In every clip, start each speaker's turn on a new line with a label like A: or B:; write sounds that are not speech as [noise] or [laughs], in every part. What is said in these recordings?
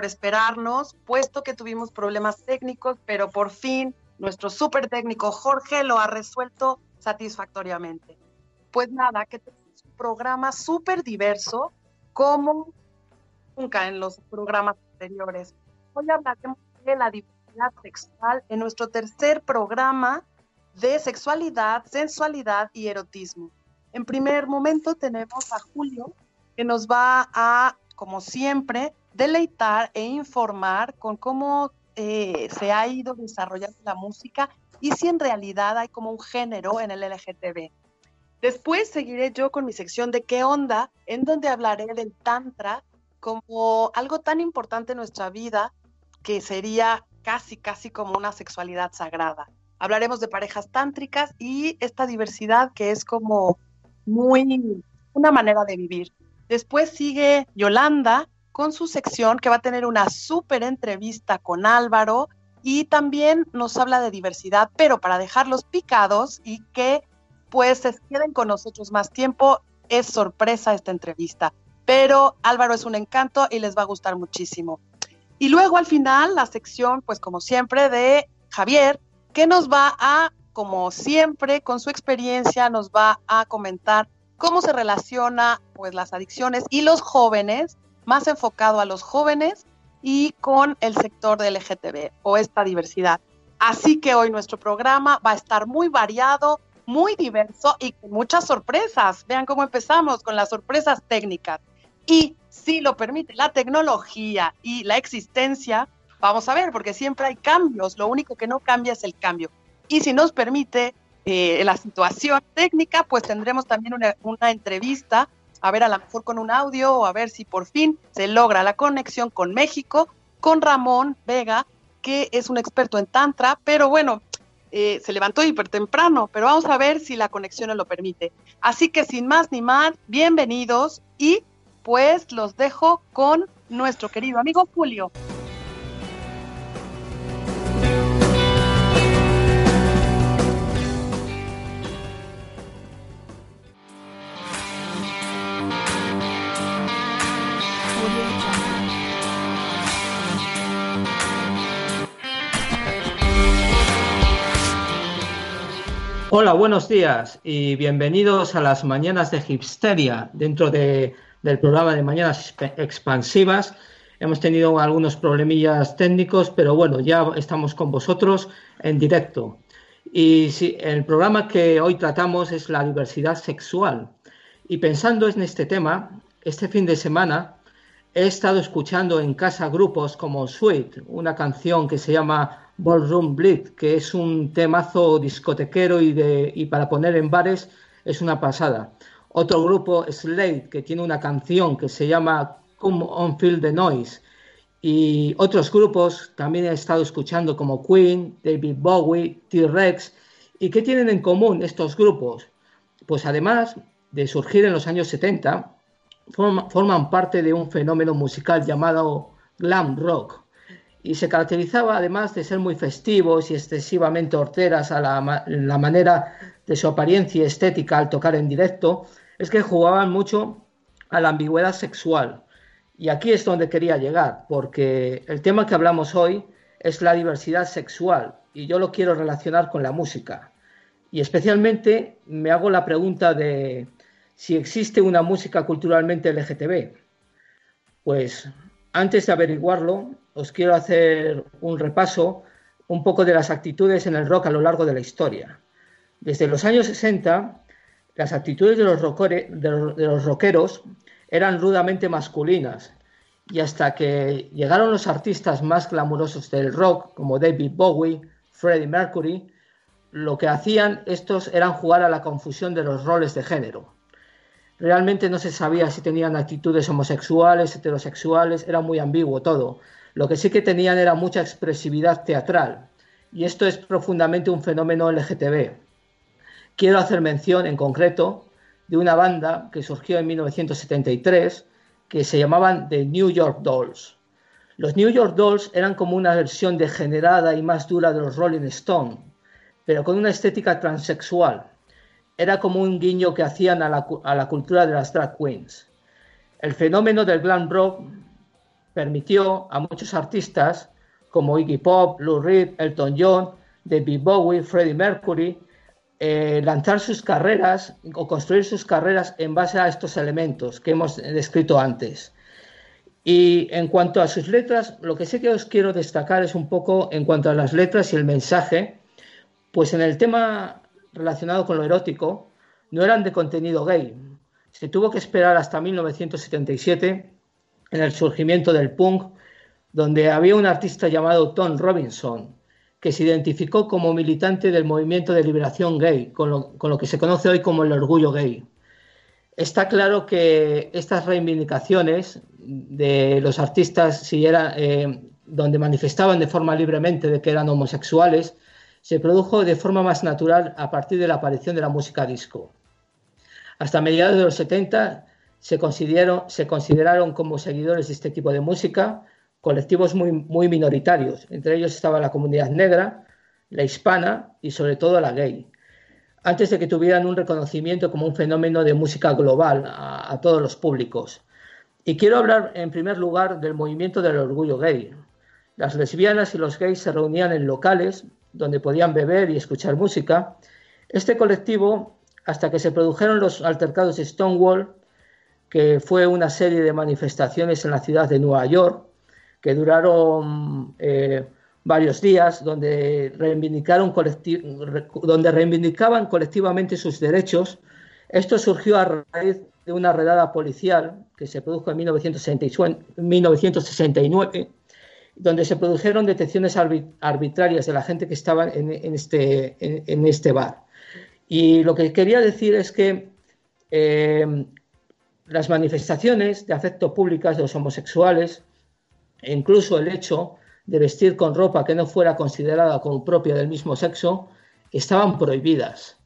A: por esperarnos, puesto que tuvimos problemas técnicos, pero por fin nuestro súper técnico Jorge lo ha resuelto satisfactoriamente. Pues nada, que tenemos un programa súper diverso, como nunca en los programas anteriores. Hoy hablaremos de la diversidad sexual en nuestro tercer programa de sexualidad, sensualidad y erotismo. En primer momento tenemos a Julio, que nos va a, como siempre, deleitar e informar con cómo eh, se ha ido desarrollando la música y si en realidad hay como un género en el LGTB. Después seguiré yo con mi sección de qué onda, en donde hablaré del tantra como algo tan importante en nuestra vida que sería casi, casi como una sexualidad sagrada. Hablaremos de parejas tántricas y esta diversidad que es como muy una manera de vivir. Después sigue Yolanda con su sección que va a tener una súper entrevista con Álvaro y también nos habla de diversidad, pero para dejarlos picados y que pues se queden con nosotros más tiempo, es sorpresa esta entrevista. Pero Álvaro es un encanto y les va a gustar muchísimo. Y luego al final la sección, pues como siempre, de Javier, que nos va a, como siempre, con su experiencia, nos va a comentar cómo se relaciona pues las adicciones y los jóvenes más enfocado a los jóvenes y con el sector del LGTB o esta diversidad. Así que hoy nuestro programa va a estar muy variado, muy diverso y con muchas sorpresas. Vean cómo empezamos con las sorpresas técnicas. Y si lo permite la tecnología y la existencia, vamos a ver, porque siempre hay cambios, lo único que no cambia es el cambio. Y si nos permite eh, la situación técnica, pues tendremos también una, una entrevista a ver a lo mejor con un audio o a ver si por fin se logra la conexión con México, con Ramón Vega, que es un experto en Tantra, pero bueno, eh, se levantó hiper temprano, pero vamos a ver si la conexión nos lo permite. Así que sin más ni más, bienvenidos y pues los dejo con nuestro querido amigo Julio.
B: Hola, buenos días y bienvenidos a las Mañanas de Hipsteria dentro del programa de Mañanas Expansivas. Hemos tenido algunos problemillas técnicos, pero bueno, ya estamos con vosotros en directo. Y el programa que hoy tratamos es la diversidad sexual. Y pensando en este tema, este fin de semana he estado escuchando en casa grupos como Sweet, una canción que se llama Ballroom Bleed, que es un temazo discotequero y, de, y para poner en bares es una pasada. Otro grupo, Slade, que tiene una canción que se llama Come on Feel the Noise. Y otros grupos también he estado escuchando como Queen, David Bowie, T-Rex. ¿Y qué tienen en común estos grupos? Pues además de surgir en los años 70, forman parte de un fenómeno musical llamado glam rock y se caracterizaba además de ser muy festivos y excesivamente horteras a la, manera de su apariencia estética al tocar en directo, es que jugaban mucho a la ambigüedad sexual Y aquí es donde quería llegar, porque el tema que hablamos hoy es la diversidad sexual y yo lo quiero relacionar con la música. Y especialmente me hago la pregunta de si existe una música culturalmente LGTB. Pues antes de averiguarlo, os quiero hacer un repaso un poco de las actitudes en el rock a lo largo de la historia. Desde los años 60, las actitudes de los, rockeros eran rudamente masculinas y hasta que llegaron los artistas más glamurosos del rock, como David Bowie, Freddie Mercury, lo que hacían estos eran jugar a la confusión de los roles de género. Realmente no se sabía si tenían actitudes homosexuales, heterosexuales, era muy ambiguo todo. Lo que sí que tenían era mucha expresividad teatral, y esto es profundamente un fenómeno LGTB. Quiero hacer mención en concreto de una banda que surgió en 1973 que se llamaban The New York Dolls. Los New York Dolls eran como una versión degenerada y más dura de los Rolling Stones, pero con una estética transexual. Era como un guiño que hacían a la, a la cultura de las drag queens. El fenómeno del glam rock permitió a muchos artistas como Iggy Pop, Lou Reed, Elton John, David Bowie, Freddie Mercury, eh, lanzar sus carreras o construir sus carreras en base a estos elementos que hemos descrito antes. Y en cuanto a sus letras, lo que sí que os quiero destacar es un poco en cuanto a las letras y el mensaje, pues en el tema relacionado con lo erótico, no eran de contenido gay. Se tuvo que esperar hasta 1977 en el surgimiento del punk, donde había un artista llamado Tom Robinson, que se identificó como militante del movimiento de liberación gay, con lo, que se conoce hoy como el orgullo gay. Está claro que estas reivindicaciones de los artistas, si era, eh, donde manifestaban de forma libremente de que eran homosexuales, se produjo de forma más natural a partir de la aparición de la música disco. Hasta mediados de los 70 se consideraron, como seguidores de este tipo de música colectivos muy, minoritarios. Entre ellos estaba la comunidad negra, la hispana y sobre todo la gay, antes de que tuvieran un reconocimiento como un fenómeno de música global a todos los públicos. Y quiero hablar en primer lugar del movimiento del orgullo gay. Las lesbianas y los gays se reunían en locales donde podían beber y escuchar música. Este colectivo, hasta que se produjeron los altercados de Stonewall, que fue una serie de manifestaciones en la ciudad de Nueva York, que duraron eh, varios días, donde, reivindicaron donde reivindicaban colectivamente sus derechos. Esto surgió a raíz de una redada policial que se produjo en 1969, donde se produjeron detenciones arbitrarias de la gente que estaba en, este, en, este bar. Y lo que quería decir es que eh, las manifestaciones de afecto públicas de los homosexuales e incluso el hecho de vestir con ropa que no fuera considerada como propia del mismo sexo, estaban prohibidas.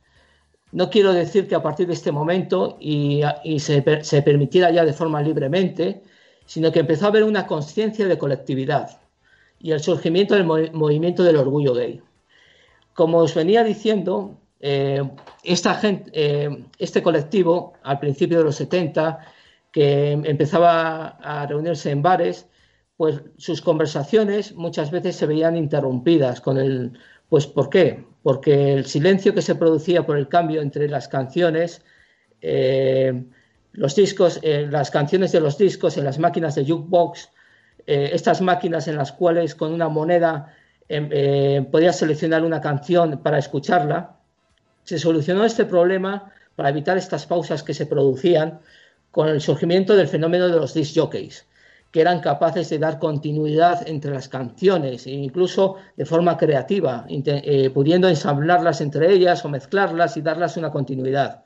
B: No quiero decir que a partir de este momento y, se, permitiera ya de forma libremente, sino que empezó a haber una conciencia de colectividad y el surgimiento del movimiento del orgullo gay. Como os venía diciendo, eh, esta gente, eh, este colectivo, al principio de los 70, que empezaba a reunirse en bares, pues sus conversaciones muchas veces se veían interrumpidas con el, pues ¿por qué? Porque el silencio que se producía por el cambio entre las canciones, eh, los discos, las canciones de los discos en las máquinas de jukebox, eh, estas máquinas en las cuales con una moneda em, podías seleccionar una canción para escucharla, se solucionó este problema para evitar estas pausas que se producían con el surgimiento del fenómeno de los disc jockeys que eran capaces de dar continuidad entre las canciones, e incluso de forma creativa, eh, pudiendo ensamblarlas entre ellas o mezclarlas y darlas una continuidad.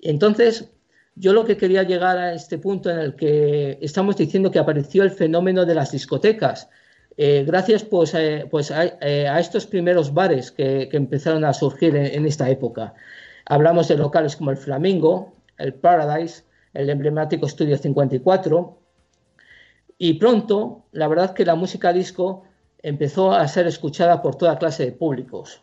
B: Entonces, yo lo que quería llegar a este punto en el que estamos diciendo que apareció el fenómeno de las discotecas, eh, gracias pues, eh, pues a, estos primeros bares que, empezaron a surgir en, esta época. Hablamos de locales como el Flamingo, el Paradise, el emblemático Estudio 54, y pronto, la verdad que la música disco empezó a ser escuchada por toda clase de públicos.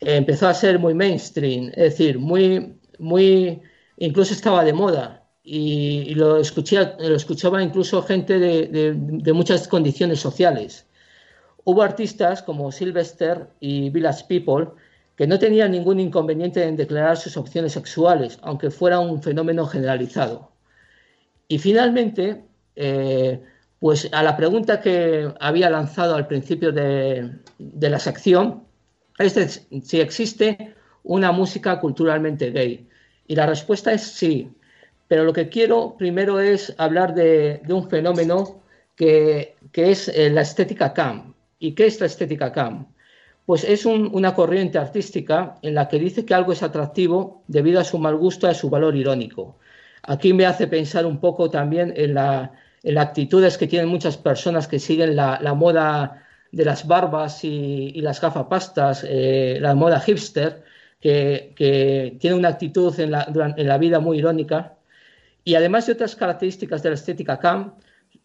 B: Empezó a ser muy mainstream, es decir, muy, muy, incluso estaba de moda. y, lo, lo escuchaba incluso gente de, muchas condiciones sociales. Hubo artistas como Sylvester y Village People que no tenían ningún inconveniente en declarar sus opciones sexuales, aunque fuera un fenómeno generalizado. Y finalmente, eh, pues a la pregunta que había lanzado al principio de, de la sección, es si existe una música culturalmente gay. Y la respuesta es sí. Pero lo que quiero primero es hablar de, un fenómeno que, es eh, la estética CAM. ¿Y qué es la estética CAM? Pues es una corriente artística en la que dice que algo es atractivo debido a su mal gusto y a su valor irónico. Aquí me hace pensar un poco también en, las actitudes que tienen muchas personas que siguen la, moda de las barbas y, las gafapastas, eh, la moda hipster, que, tiene una actitud en la, vida muy irónica. Y además de otras características de la estética CAM,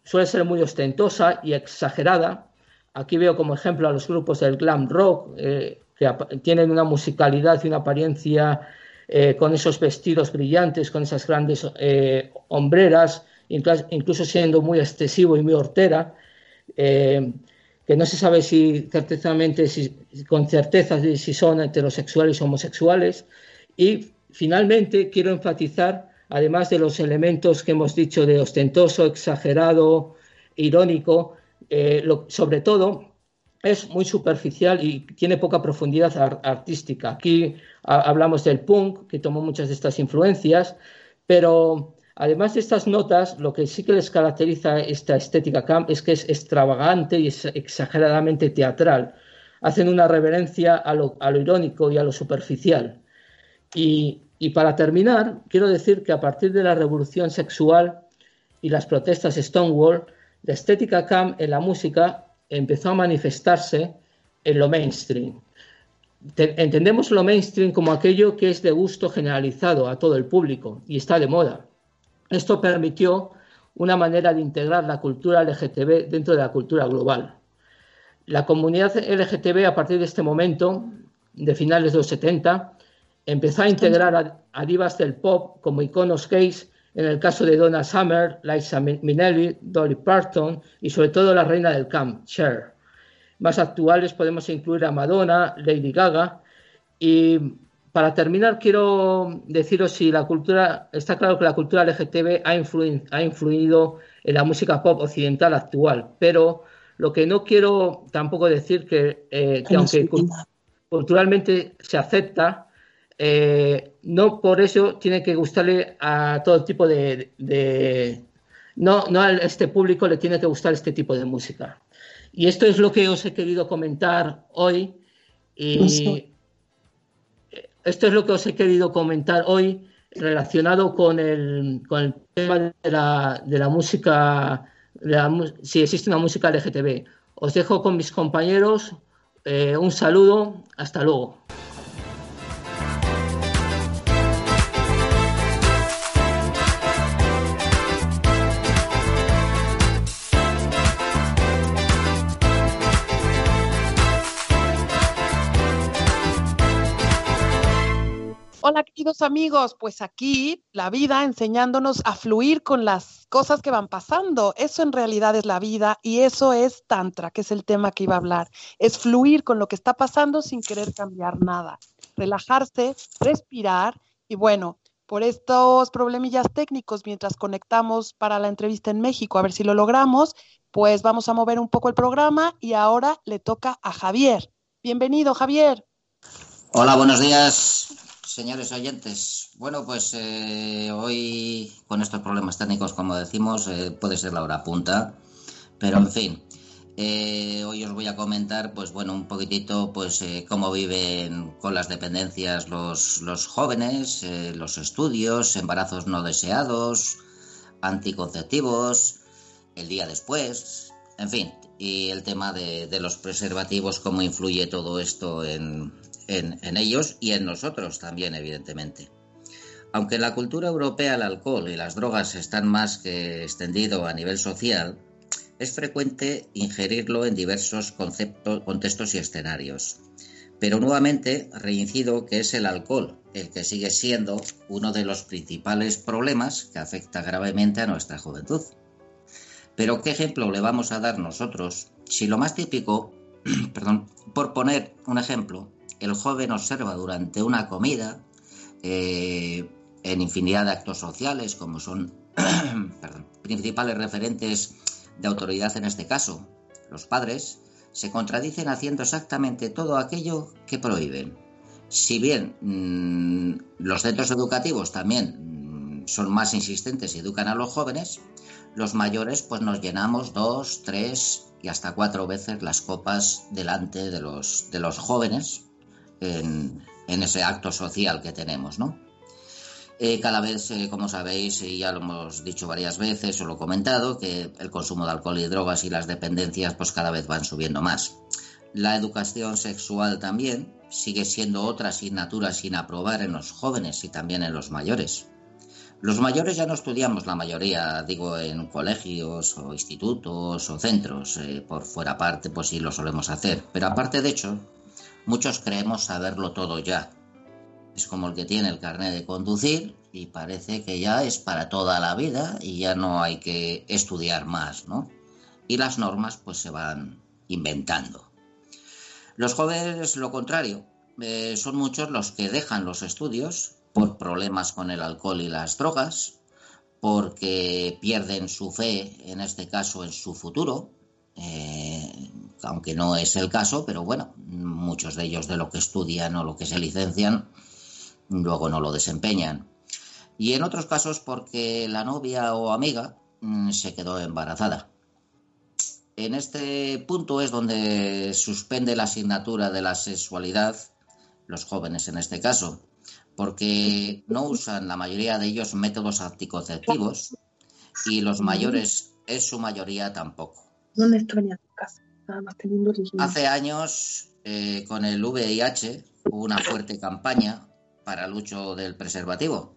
B: suele ser muy ostentosa y exagerada. Aquí veo como ejemplo a los grupos del glam rock, eh, que tienen una musicalidad y una apariencia eh, con esos vestidos brillantes, con esas grandes eh, hombreras, incluso siendo muy excesivo y muy hortera que no se sabe si certezamente, si, con certeza si son heterosexuales o homosexuales. Y finalmente quiero enfatizar, además de los elementos que hemos dicho de ostentoso, exagerado, irónico, eh, sobre todo es muy superficial y tiene poca profundidad artística. Aquí hablamos del punk, que tomó muchas de estas influencias, pero Además de estas notas, lo que sí que les caracteriza esta estética camp es que es extravagante y es exageradamente teatral. Hacen una reverencia a lo, irónico y a lo superficial. Y, para terminar, quiero decir que a partir de la revolución sexual y las protestas Stonewall, la estética camp en la música empezó a manifestarse en lo mainstream. entendemos lo mainstream como aquello que es de gusto generalizado a todo el público y está de moda. Esto permitió una manera de integrar la cultura LGTB dentro de la cultura global. La comunidad LGTB a partir de este momento, de finales de los 70, empezó a integrar a, divas del pop como iconos gays, en el caso de Donna Summer, Liza Minnelli, Dolly Parton y sobre todo la reina del camp, Cher. Más actuales podemos incluir a Madonna, Lady Gaga y para terminar, quiero deciros si la cultura, está claro que la cultura LGTB ha, ha influido en la música pop occidental actual, pero lo que no quiero tampoco decir que, eh, aunque culturalmente se acepta, eh, no por eso tiene que gustarle a todo tipo de, no, no a este público le tiene que gustar este tipo de música. Y esto es lo que os he querido comentar hoy. Y, esto es lo que os he querido comentar hoy relacionado con el, tema de la, música, si existe una música LGTB. Os dejo con mis compañeros. Eh, un saludo. Hasta luego.
A: Hola queridos amigos, pues aquí la vida enseñándonos a fluir con las cosas que van pasando. Eso en realidad es la vida y eso es Tantra, que es el tema que iba a hablar. Es fluir con lo que está pasando sin querer cambiar nada. Relajarse, respirar y bueno, por estos problemillas técnicos mientras conectamos para la entrevista en México, a ver si lo logramos, pues vamos a mover un poco el programa y ahora le toca a Javier. Bienvenido, Javier.
C: Hola, buenos días señores oyentes. Bueno, pues eh, hoy con estos problemas técnicos, como decimos, eh, puede ser la hora punta, pero en fin. Eh, hoy os voy a comentar, pues bueno, un poquitito, pues cómo viven con las dependencias los, los jóvenes, los estudios, embarazos no deseados, anticonceptivos, el día después, en fin, y el tema de, de los preservativos, cómo influye todo esto en, en, ellos y en nosotros también, evidentemente. Aunque en la cultura europea el alcohol y las drogas están más que extendido a nivel social, es frecuente ingerirlo en diversos conceptos, contextos y escenarios. Pero nuevamente reincido que es el alcohol el que sigue siendo uno de los principales problemas que afecta gravemente a nuestra juventud. Pero ¿qué ejemplo le vamos a dar nosotros si lo más típico, [clears throat] perdón, por poner un ejemplo, el joven observa durante una comida eh, en infinidad de actos sociales, como son [clears throat] principales referentes de autoridad en este caso, los padres, se contradicen haciendo exactamente todo aquello que prohíben. Si bien mm, los centros educativos también mm, son más insistentes y educan a los jóvenes, los mayores pues nos llenamos dos, tres y hasta cuatro veces las copas delante de los, de los jóvenes en, ese acto social que tenemos, ¿no? Eh, cada vez, eh, como sabéis, y ya lo hemos dicho varias veces o lo he comentado, que el consumo de alcohol y drogas y las dependencias pues cada vez van subiendo más. La educación sexual también sigue siendo otra asignatura sin aprobar en los jóvenes y también en los mayores. Los mayores ya no estudiamos la mayoría, digo, en colegios o institutos o centros, eh, por fuera parte, pues sí lo solemos hacer. Pero aparte de hecho, muchos creemos saberlo todo ya, es como el que tiene el carnet de conducir y parece que ya es para toda la vida y ya no hay que estudiar más, ¿no? Y las normas pues se van inventando. Los jóvenes, lo contrario, eh, son muchos los que dejan los estudios por problemas con el alcohol y las drogas, porque pierden su fe, en este caso, en su futuro, eh, aunque no es el caso, pero bueno, muchos de ellos de lo que estudian o lo que se licencian luego no lo desempeñan. Y en otros casos porque la novia o amiga mm, se quedó embarazada. En este punto es donde suspende la asignatura de la sexualidad, los jóvenes en este caso, porque no usan la mayoría de ellos métodos anticonceptivos y los mayores en su mayoría tampoco. Hace años, eh, con el VIH, hubo una fuerte campaña para el uso del preservativo,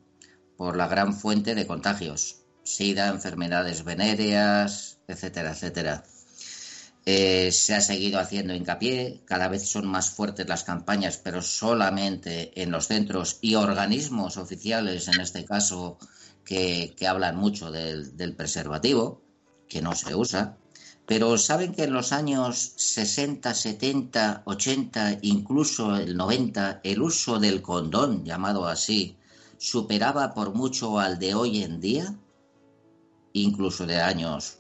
C: por la gran fuente de contagios, SIDA, enfermedades venéreas, etcétera, etcétera. Eh, se ha seguido haciendo hincapié, cada vez son más fuertes las campañas, pero solamente en los centros y organismos oficiales, en este caso, que, hablan mucho del preservativo, que no se usa. Pero saben que en los años 60, 70, 80, incluso el 90, el uso del condón, llamado así, superaba por mucho al de hoy en día, incluso de años,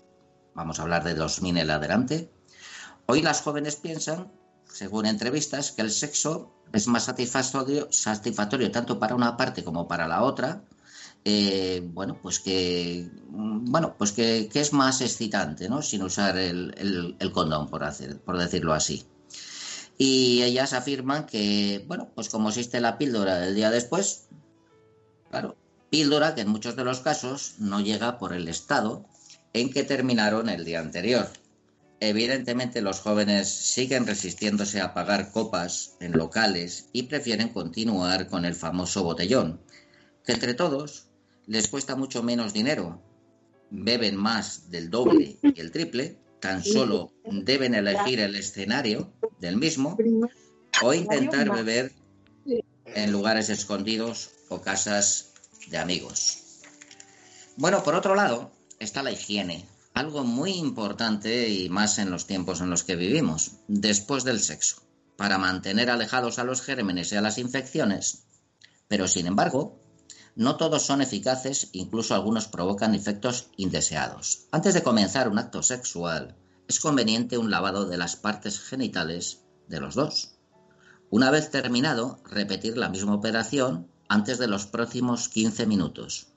C: vamos a hablar de 2000 en adelante. Hoy las jóvenes piensan, según entrevistas, que el sexo es más satisfactorio, satisfactorio tanto para una parte como para la otra, eh, bueno, pues que bueno, pues que, es más excitante, ¿no? Sin usar el, condón, por, hacer, por decirlo así. Y ellas afirman que, bueno, pues como existe la píldora del día después, claro, píldora que en muchos de los casos no llega por el estado en que terminaron el día anterior. Evidentemente los jóvenes siguen resistiéndose a pagar copas en locales y prefieren continuar con el famoso botellón, que entre todos les cuesta mucho menos dinero, beben más del doble y el triple, tan solo deben elegir el escenario del mismo o intentar beber en lugares escondidos o casas de amigos. Bueno, por otro lado, está la higiene, algo muy importante y más en los tiempos en los que vivimos, después del sexo, para mantener alejados a los gérmenes y a las infecciones. Pero, sin embargo, no todos son eficaces, incluso algunos provocan efectos indeseados. Antes de comenzar un acto sexual, es conveniente un lavado de las partes genitales de los dos. Una vez terminado, repetir la misma operación antes de los próximos 15 minutos.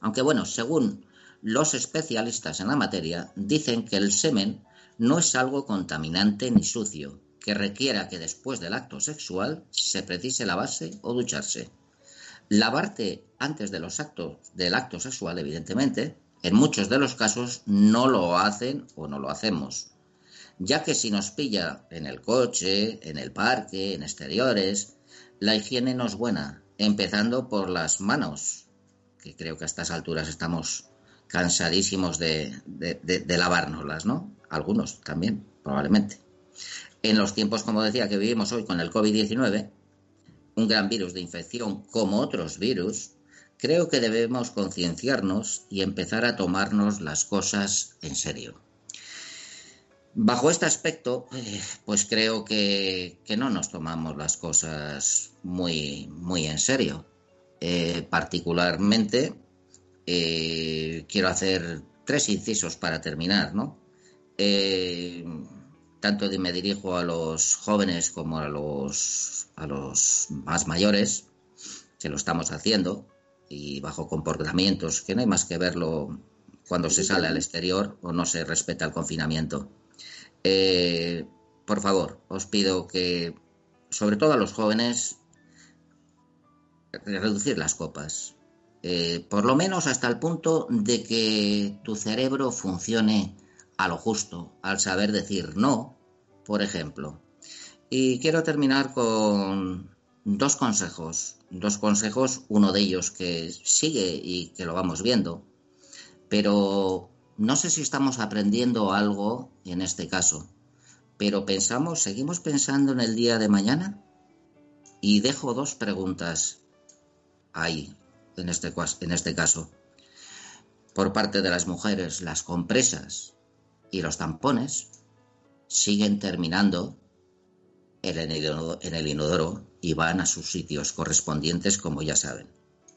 C: Aunque bueno, según los especialistas en la materia, dicen que el semen no es algo contaminante ni sucio, que requiera que después del acto sexual se precise lavarse o ducharse. Lavarte antes de los actos del acto sexual, evidentemente, en muchos de los casos no lo hacen o no lo hacemos, ya que si nos pilla en el coche, en el parque, en exteriores, la higiene no es buena, empezando por las manos, que creo que a estas alturas estamos cansadísimos de, de, de, lavárnoslas, ¿no? Algunos también, probablemente. En los tiempos, como decía, que vivimos hoy con el COVID-19, un gran virus de infección como otros virus, creo que debemos concienciarnos y empezar a tomarnos las cosas en serio. Bajo este aspecto, eh, pues creo que, no nos tomamos las cosas muy, muy en serio. Eh, particularmente, eh, quiero hacer tres incisos para terminar, ¿no? tanto me dirijo a los jóvenes como a los, a los más mayores, que lo estamos haciendo, y bajo comportamientos que no hay más que verlo cuando se sale al exterior o no se respeta el confinamiento. Eh, por favor, os pido que, sobre todo a los jóvenes, reducir las copas. Eh, por lo menos hasta el punto de que tu cerebro funcione a lo justo, al saber decir no, por ejemplo. Y quiero terminar con dos consejos. Dos consejos, uno de ellos que sigue y que lo vamos viendo. Pero no sé si estamos aprendiendo algo en este caso, pero pensamos, seguimos pensando en el día de mañana. Y dejo dos preguntas ahí, en este, en este caso. Por parte de las mujeres, las compresas y los tampones siguen terminando en el inodoro y van a sus sitios correspondientes, como ya saben.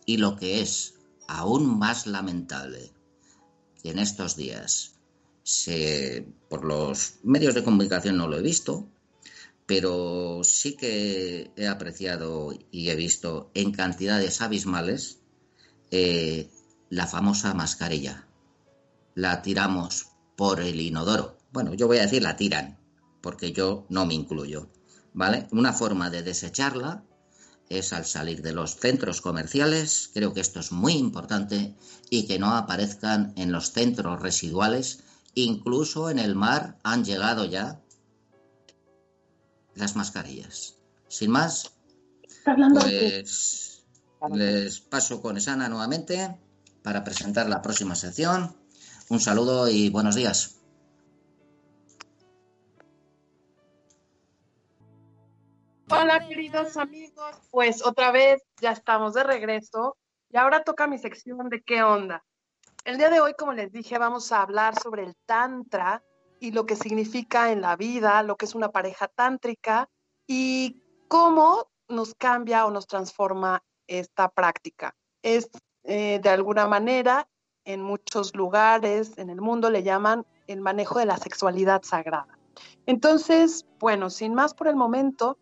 C: Y lo que es aún más lamentable, en estos días, se, por los medios de comunicación no lo he visto, pero sí que he apreciado y he visto en cantidades abismales eh, la famosa mascarilla. La tiramos por el inodoro. Bueno, yo voy a decir la tiran, porque yo no me incluyo. ¿Vale? Una forma de desecharla es al salir de los centros comerciales, creo que esto es muy importante, y que no aparezcan en los centros residuales, incluso en el mar han llegado ya las mascarillas. Sin más, pues les paso con Esana nuevamente para presentar la próxima sección. Un saludo y buenos días.
A: Hola queridos amigos, pues otra vez ya estamos de regreso y ahora toca mi sección de qué onda. El día de hoy, como les dije, vamos a hablar sobre el tantra y lo que significa en la vida, lo que es una pareja tántrica y cómo nos cambia o nos transforma esta práctica. Es eh, de alguna manera, en muchos lugares en el mundo le llaman el manejo de la sexualidad sagrada. Entonces, bueno, sin más por el momento,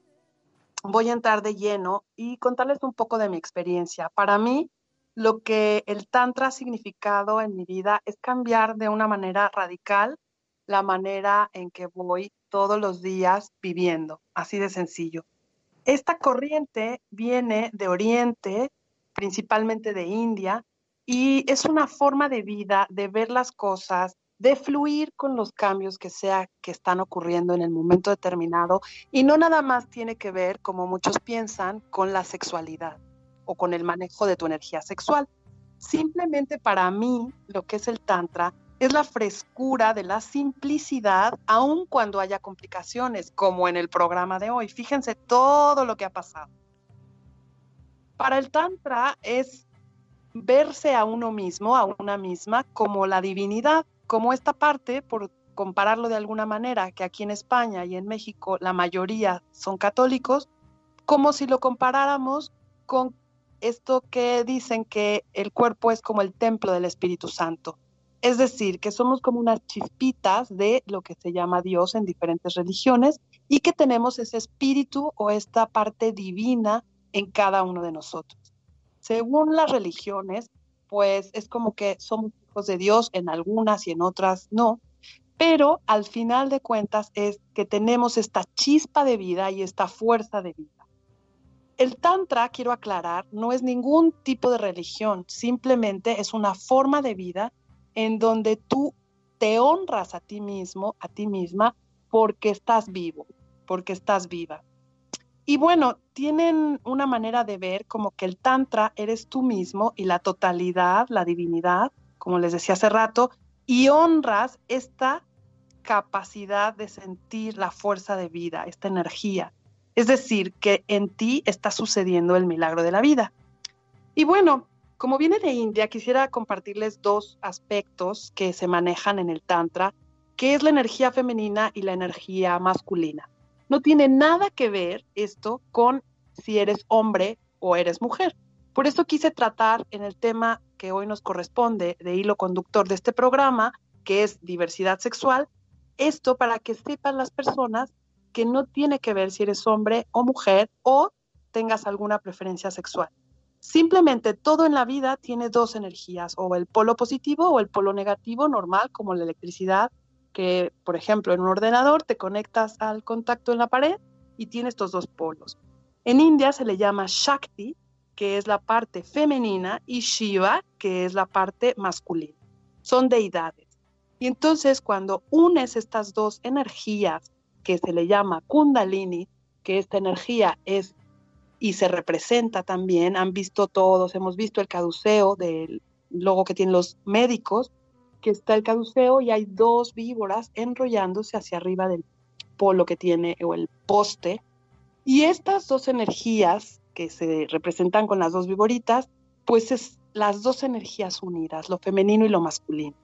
A: voy a entrar de lleno y contarles un poco de mi experiencia. Para mí, lo que el Tantra ha significado en mi vida es cambiar de una manera radical la manera en que voy todos los días viviendo, así de sencillo. Esta corriente viene de Oriente, principalmente de India, y es una forma de vida, de ver las cosas, de fluir con los cambios que sea que están ocurriendo en el momento determinado y no nada más tiene que ver, como muchos piensan, con la sexualidad o con el manejo de tu energía sexual. Simplemente para mí lo que es el tantra es la frescura de la simplicidad, aun cuando haya complicaciones, como en el programa de hoy. Fíjense todo lo que ha pasado. Para el tantra es verse a uno mismo, a una misma, como la divinidad como esta parte, por compararlo de alguna manera, que aquí en España y en México la mayoría son católicos, como si lo comparáramos con esto que dicen que el cuerpo es como el templo del Espíritu Santo. Es decir, que somos como unas chispitas de lo que se llama Dios en diferentes religiones y que tenemos ese espíritu o esta parte divina en cada uno de nosotros. Según las religiones, pues es como que somos de Dios, en algunas y en otras no, pero al final de cuentas es que tenemos esta chispa de vida y esta fuerza de vida. El Tantra, quiero aclarar, no es ningún tipo de religión, simplemente es una forma de vida en donde tú te honras a ti mismo, a ti misma, porque estás vivo, porque estás viva. Y bueno, tienen una manera de ver como que el Tantra eres tú mismo y la totalidad, la divinidad, como les decía hace rato, y honras esta capacidad de sentir la fuerza de vida, esta energía. Es decir, que en ti está sucediendo el milagro de la vida. Y bueno, como viene de India, quisiera compartirles dos aspectos que se manejan en el Tantra, que es la energía femenina y la energía masculina. No tiene nada que ver esto con si eres hombre o eres mujer. Por eso quise tratar en el tema que hoy nos corresponde de hilo conductor de este programa, que es diversidad sexual, esto para que sepan las personas que no tiene que ver si eres hombre o mujer o tengas alguna preferencia sexual. Simplemente todo en la vida tiene dos energías, o el polo positivo o el polo negativo normal, como la electricidad, que por ejemplo en un ordenador te conectas al contacto en la pared y tiene estos dos polos. En India se le llama Shakti, que es la parte femenina, y Shiva, que es la parte masculina. Son deidades. Y entonces cuando unes estas dos energías, que se le llama Kundalini, que esta energía es y se representa también, han visto todos, hemos visto el caduceo del logo que tienen los médicos, que está el caduceo y hay dos víboras enrollándose hacia arriba del polo que tiene o el poste. Y estas dos energías que se representan con las dos víboritas, pues es las dos energías unidas, lo femenino y lo masculino.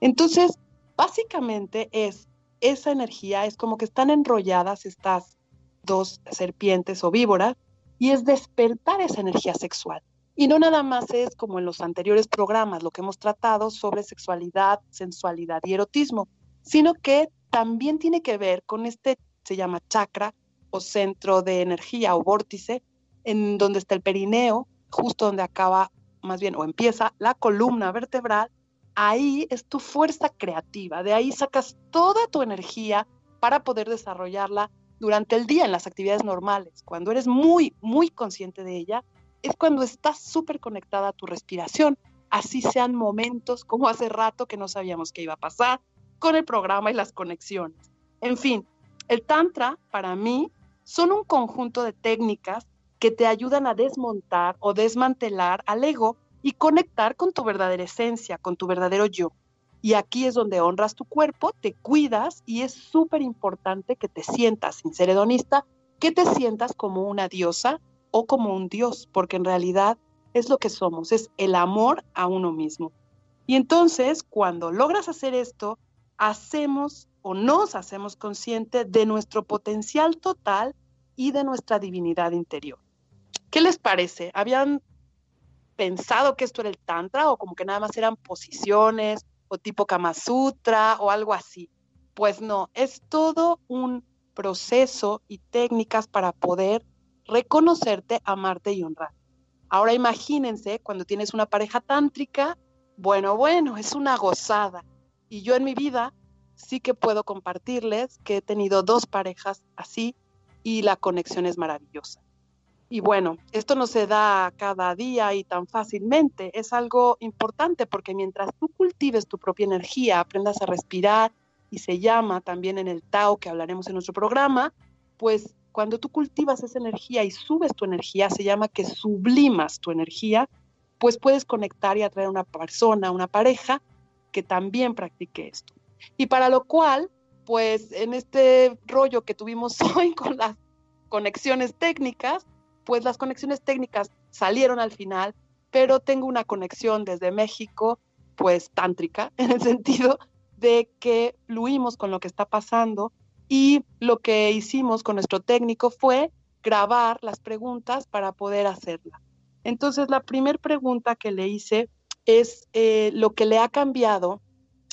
A: Entonces, básicamente es esa energía, es como que están enrolladas estas dos serpientes o víboras y es despertar esa energía sexual. Y no nada más es como en los anteriores programas, lo que hemos tratado sobre sexualidad, sensualidad y erotismo, sino que también tiene que ver con este, se llama chakra o centro de energía o vórtice, en donde está el perineo, justo donde acaba, más bien, o empieza la columna vertebral, ahí es tu fuerza creativa, de ahí sacas toda tu energía para poder desarrollarla durante el día en las actividades normales. Cuando eres muy, muy consciente de ella, es cuando estás súper conectada a tu respiración. Así sean momentos como hace rato que no sabíamos qué iba a pasar con el programa y las conexiones. En fin, el Tantra para mí son un conjunto de técnicas que te ayudan a desmontar o desmantelar al ego y conectar con tu verdadera esencia, con tu verdadero yo. Y aquí es donde honras tu cuerpo, te cuidas y es súper importante que te sientas, sin ser hedonista, que te sientas como una diosa o como un Dios, porque en realidad es lo que somos, es el amor a uno mismo. Y entonces, cuando logras hacer esto, hacemos o nos hacemos consciente de nuestro potencial total y de nuestra divinidad interior. ¿Qué les parece? ¿Habían pensado que esto era el Tantra o como que nada más eran posiciones o tipo Kama Sutra o algo así? Pues no, es todo un proceso y técnicas para poder reconocerte, amarte y honrar. Ahora imagínense cuando tienes una pareja tántrica, bueno, bueno, es una gozada. Y yo en mi vida sí que puedo compartirles que he tenido dos parejas así y la conexión es maravillosa. Y bueno, esto no se da cada día y tan fácilmente, es algo importante porque mientras tú cultives tu propia energía, aprendas a respirar y se llama también en el Tao que hablaremos en nuestro programa, pues cuando tú cultivas esa energía y subes tu energía, se llama que sublimas tu energía, pues puedes conectar y atraer a una persona, una pareja que también practique esto. Y para lo cual, pues en este rollo que tuvimos [laughs] hoy con las conexiones técnicas, pues las conexiones técnicas salieron al final, pero tengo una conexión desde México, pues tántrica, [laughs] en el sentido de que fluimos con lo que está pasando y lo que hicimos con nuestro técnico fue grabar las preguntas para poder hacerla. Entonces, la primera pregunta que le hice es eh, lo que le ha cambiado.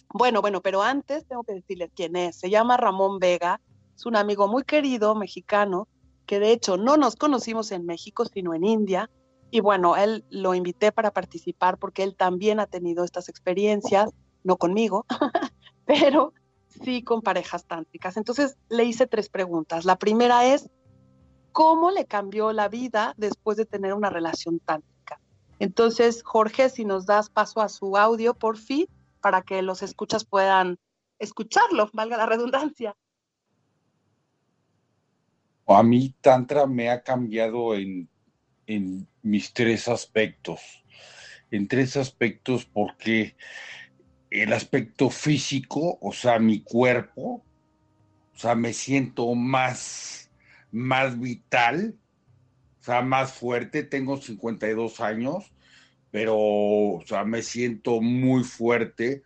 A: Bueno, bueno, pero antes tengo que decirles quién es. Se llama Ramón Vega, es un amigo muy querido mexicano, que de hecho no nos conocimos en México, sino en India. Y bueno, él lo invité para participar porque él también ha tenido estas experiencias, no conmigo, [laughs] pero sí con parejas tántricas. Entonces le hice tres preguntas. La primera es, ¿cómo le cambió la vida después de tener una relación tántrica? Entonces, Jorge, si nos das paso a su audio, por fin, para que los escuchas puedan escucharlo, valga la redundancia.
D: A mí Tantra me ha cambiado en, en mis tres aspectos. En tres aspectos porque el aspecto físico, o sea, mi cuerpo, o sea, me siento más, más vital, o sea, más fuerte. Tengo 52 años, pero, o sea, me siento muy fuerte,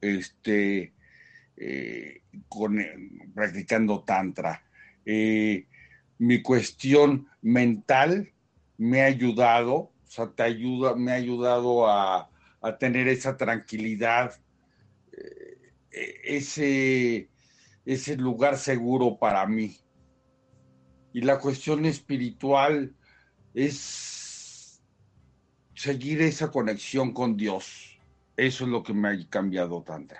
D: este, eh, con, practicando tantra. Eh, mi cuestión mental me ha ayudado, o sea, te ayuda, me ha ayudado a, tener esa tranquilidad, eh, ese, ese lugar seguro para mí. Y la cuestión espiritual es seguir esa conexión con Dios. Eso es lo que me ha cambiado tanto.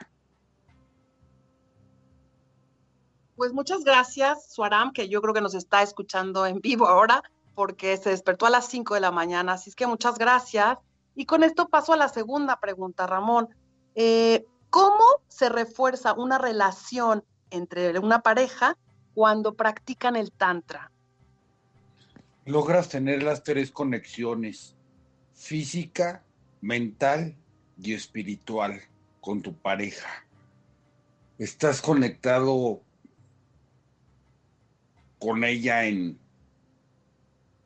A: Pues muchas gracias, Suaram, que yo creo que nos está escuchando en vivo ahora, porque se despertó a las 5 de la mañana. Así es que muchas gracias. Y con esto paso a la segunda pregunta, Ramón. Eh, ¿Cómo se refuerza una relación entre una pareja cuando practican el Tantra?
D: Logras tener las tres conexiones, física, mental y espiritual, con tu pareja. Estás conectado con ella en,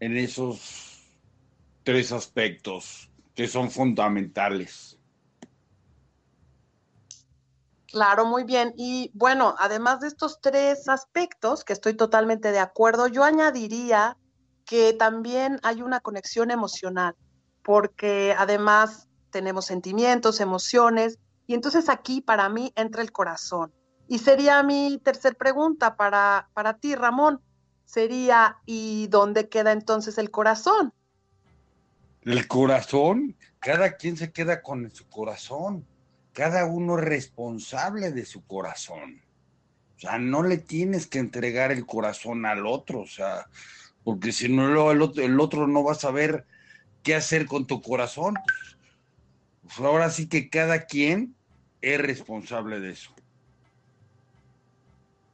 D: en esos tres aspectos que son fundamentales.
A: Claro, muy bien. Y bueno, además de estos tres aspectos, que estoy totalmente de acuerdo, yo añadiría que también hay una conexión emocional, porque además tenemos sentimientos, emociones, y entonces aquí para mí entra el corazón. Y sería mi tercer pregunta para, para ti, Ramón. Sería, ¿y dónde queda entonces el corazón?
D: El corazón, cada quien se queda con su corazón. Cada uno es responsable de su corazón. O sea, no le tienes que entregar el corazón al otro, o sea, porque si no el otro, el otro no va a saber qué hacer con tu corazón. Pues ahora sí que cada quien es responsable de eso.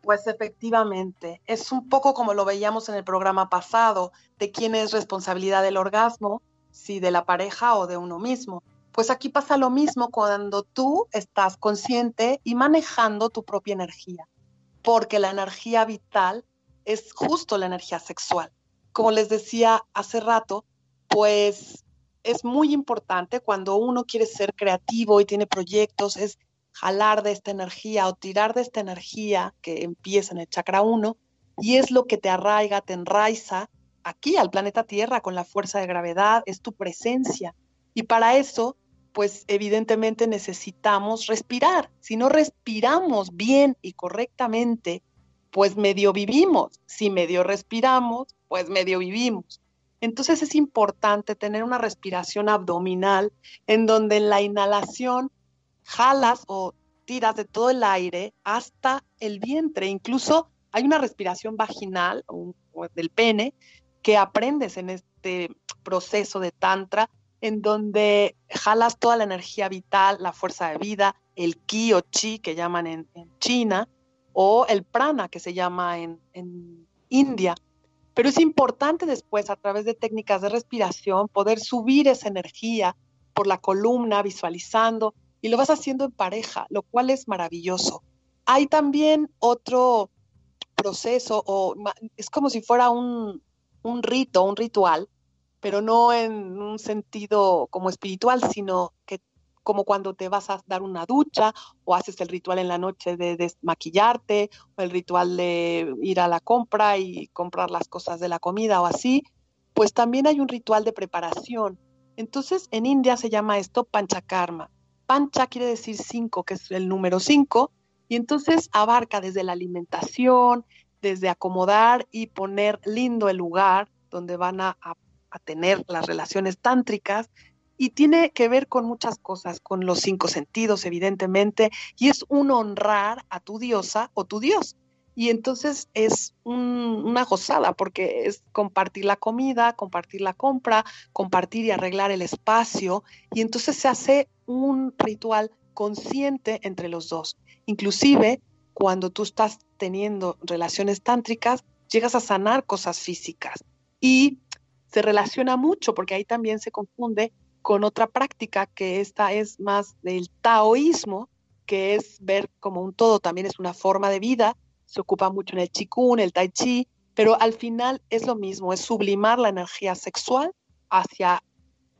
A: Pues efectivamente, es un poco como lo veíamos en el programa pasado, de quién es responsabilidad del orgasmo, si de la pareja o de uno mismo. Pues aquí pasa lo mismo cuando tú estás consciente y manejando tu propia energía, porque la energía vital es justo la energía sexual. Como les decía hace rato, pues es muy importante cuando uno quiere ser creativo y tiene proyectos, es jalar de esta energía o tirar de esta energía que empieza en el chakra 1 y es lo que te arraiga, te enraiza aquí al planeta Tierra con la fuerza de gravedad, es tu presencia. Y para eso, pues evidentemente necesitamos respirar. Si no respiramos bien y correctamente, pues medio vivimos. Si medio respiramos, pues medio vivimos. Entonces es importante tener una respiración abdominal en donde en la inhalación jalas o tiras de todo el aire hasta el vientre. Incluso hay una respiración vaginal o, del pene que aprendes en este proceso de tantra en donde jalas toda la energía vital, la fuerza de vida, el ki o chi que llaman en, China, o el prana que se llama en, en India. Pero es importante después, a través de técnicas de respiración, poder subir esa energía por la columna, visualizando y lo vas haciendo en pareja, lo cual es maravilloso. Hay también otro proceso, o es como si fuera un, un rito, un ritual, pero no en un sentido como espiritual, sino que como cuando te vas a dar una ducha o haces el ritual en la noche de desmaquillarte o el ritual de ir a la compra y comprar las cosas de la comida o así, pues también hay un ritual de preparación. Entonces en India se llama esto panchakarma pancha quiere decir cinco, que es el número cinco, y entonces abarca desde la alimentación, desde acomodar y poner lindo el lugar donde van a, tener las relaciones tántricas, y tiene que ver con muchas cosas, con los cinco sentidos, evidentemente, y es un honrar a tu diosa o tu dios. Y entonces es una gozada porque es compartir la comida, compartir la compra, compartir y arreglar el espacio. Y entonces se hace un ritual consciente entre los dos. Inclusive cuando tú estás teniendo relaciones tántricas, llegas a sanar cosas físicas. Y se relaciona mucho porque ahí también se confunde con otra práctica que esta es más del taoísmo, que es ver como un todo, también es una forma de vida, se ocupa mucho en el Qigong, el Tai Chi, pero al final es lo mismo, es sublimar la energía sexual hacia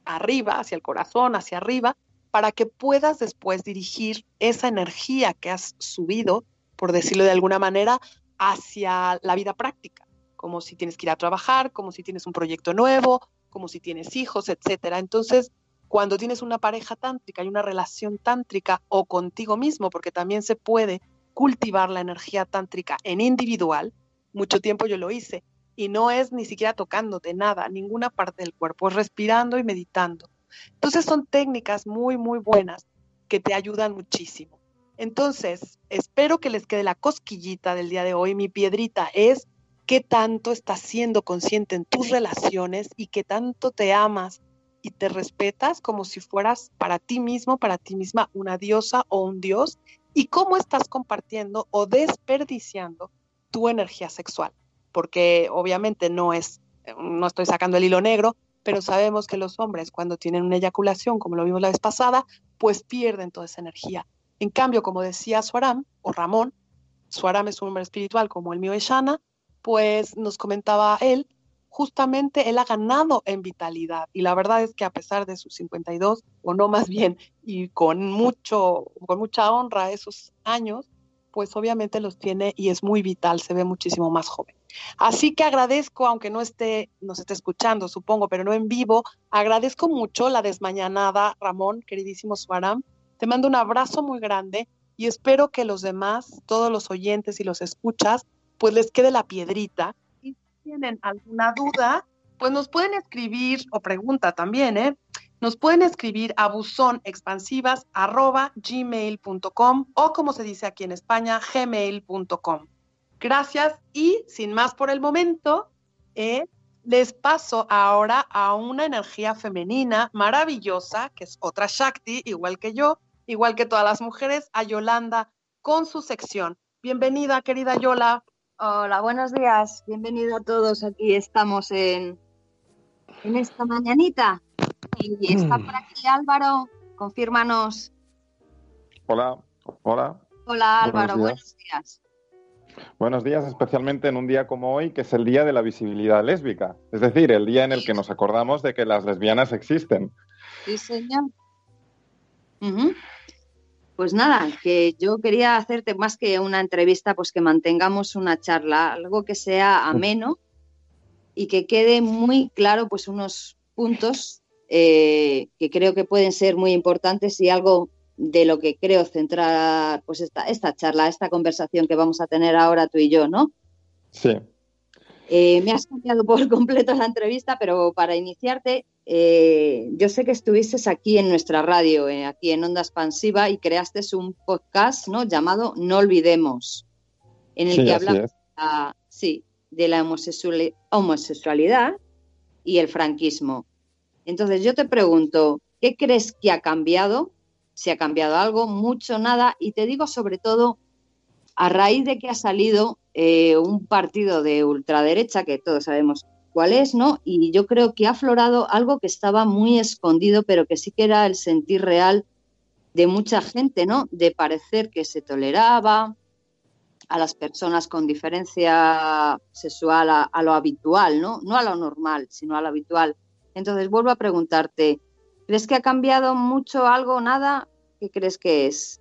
A: arriba, hacia el corazón, hacia arriba, para que puedas después dirigir esa energía que has subido, por decirlo de alguna manera, hacia la vida práctica, como si tienes que ir a trabajar, como si tienes un proyecto nuevo, como si tienes hijos, etcétera. Entonces, cuando tienes una pareja tántrica y una relación tántrica o contigo mismo, porque también se puede cultivar la energía tántrica en individual, mucho tiempo yo lo hice, y no es ni siquiera tocándote nada, ninguna parte del cuerpo, es respirando y meditando. Entonces son técnicas muy, muy buenas que te ayudan muchísimo. Entonces, espero que les quede la cosquillita del día de hoy. Mi piedrita es qué tanto estás siendo consciente en tus relaciones y qué tanto te amas y te respetas como si fueras para ti mismo, para ti misma, una diosa o un dios, y cómo estás compartiendo o desperdiciando tu energía sexual. Porque obviamente no es, no estoy sacando el hilo negro, pero sabemos que los hombres cuando tienen una eyaculación, como lo vimos la vez pasada, pues pierden toda esa energía. En cambio, como decía Suaram o Ramón, Suaram es un hombre espiritual como el mío Shana, pues nos comentaba él, justamente él ha ganado en vitalidad y la verdad es que a pesar de sus 52 o no más bien y con mucho con mucha honra esos años, pues obviamente los tiene y es muy vital, se ve muchísimo más joven. Así que agradezco, aunque no esté, nos esté escuchando, supongo, pero no en vivo, agradezco mucho la desmañanada, Ramón, queridísimo Suaram. Te mando un abrazo muy grande y espero que los demás, todos los oyentes y los escuchas, pues les quede la piedrita. Y si tienen alguna duda, pues nos pueden escribir o pregunta también, ¿eh? Nos pueden escribir a buzonexpansivas.gmail.com o como se dice aquí en España, gmail.com. Gracias y sin más por el momento, eh, les paso ahora a una energía femenina maravillosa, que es otra Shakti, igual que yo, igual que todas las mujeres, a Yolanda con su sección. Bienvenida, querida Yola.
E: Hola, buenos días. Bienvenido a todos. Aquí estamos en, en esta mañanita. Y está por aquí Álvaro, confírmanos.
F: Hola, hola.
E: Hola Álvaro, buenos días.
F: buenos días. especialmente en un día como hoy, que es el Día de la Visibilidad Lésbica, es decir, el día en el que nos acordamos de que las lesbianas existen.
E: Sí, señor. Pues nada, que yo quería hacerte más que una entrevista, pues que mantengamos una charla, algo que sea ameno y que quede muy claro, pues unos puntos eh, que creo que pueden ser muy importantes y algo de lo que creo centrar pues esta, esta charla, esta conversación que vamos a tener ahora tú y yo, ¿no?
F: Sí.
E: Eh, me has cambiado por [laughs] completo la entrevista, pero para iniciarte, eh, yo sé que estuviste aquí en nuestra radio, aquí en Onda Expansiva, y creaste un podcast ¿no? llamado No Olvidemos, en el que hablamos sí, de la homosexualidad y el franquismo. Entonces yo te pregunto, ¿qué crees que ha cambiado? Si ha cambiado algo, mucho, nada. Y te digo sobre todo, a raíz de que ha salido eh, un partido de ultraderecha, que todos sabemos cuál es, ¿no? Y yo creo que ha aflorado algo que estaba muy escondido, pero que sí que era el sentir real de mucha gente, ¿no? De parecer que se toleraba a las personas con diferencia sexual a, a lo habitual, ¿no? No a lo normal, sino a lo habitual. Entonces vuelvo a preguntarte, ¿crees que ha cambiado mucho algo, nada? ¿Qué crees que es?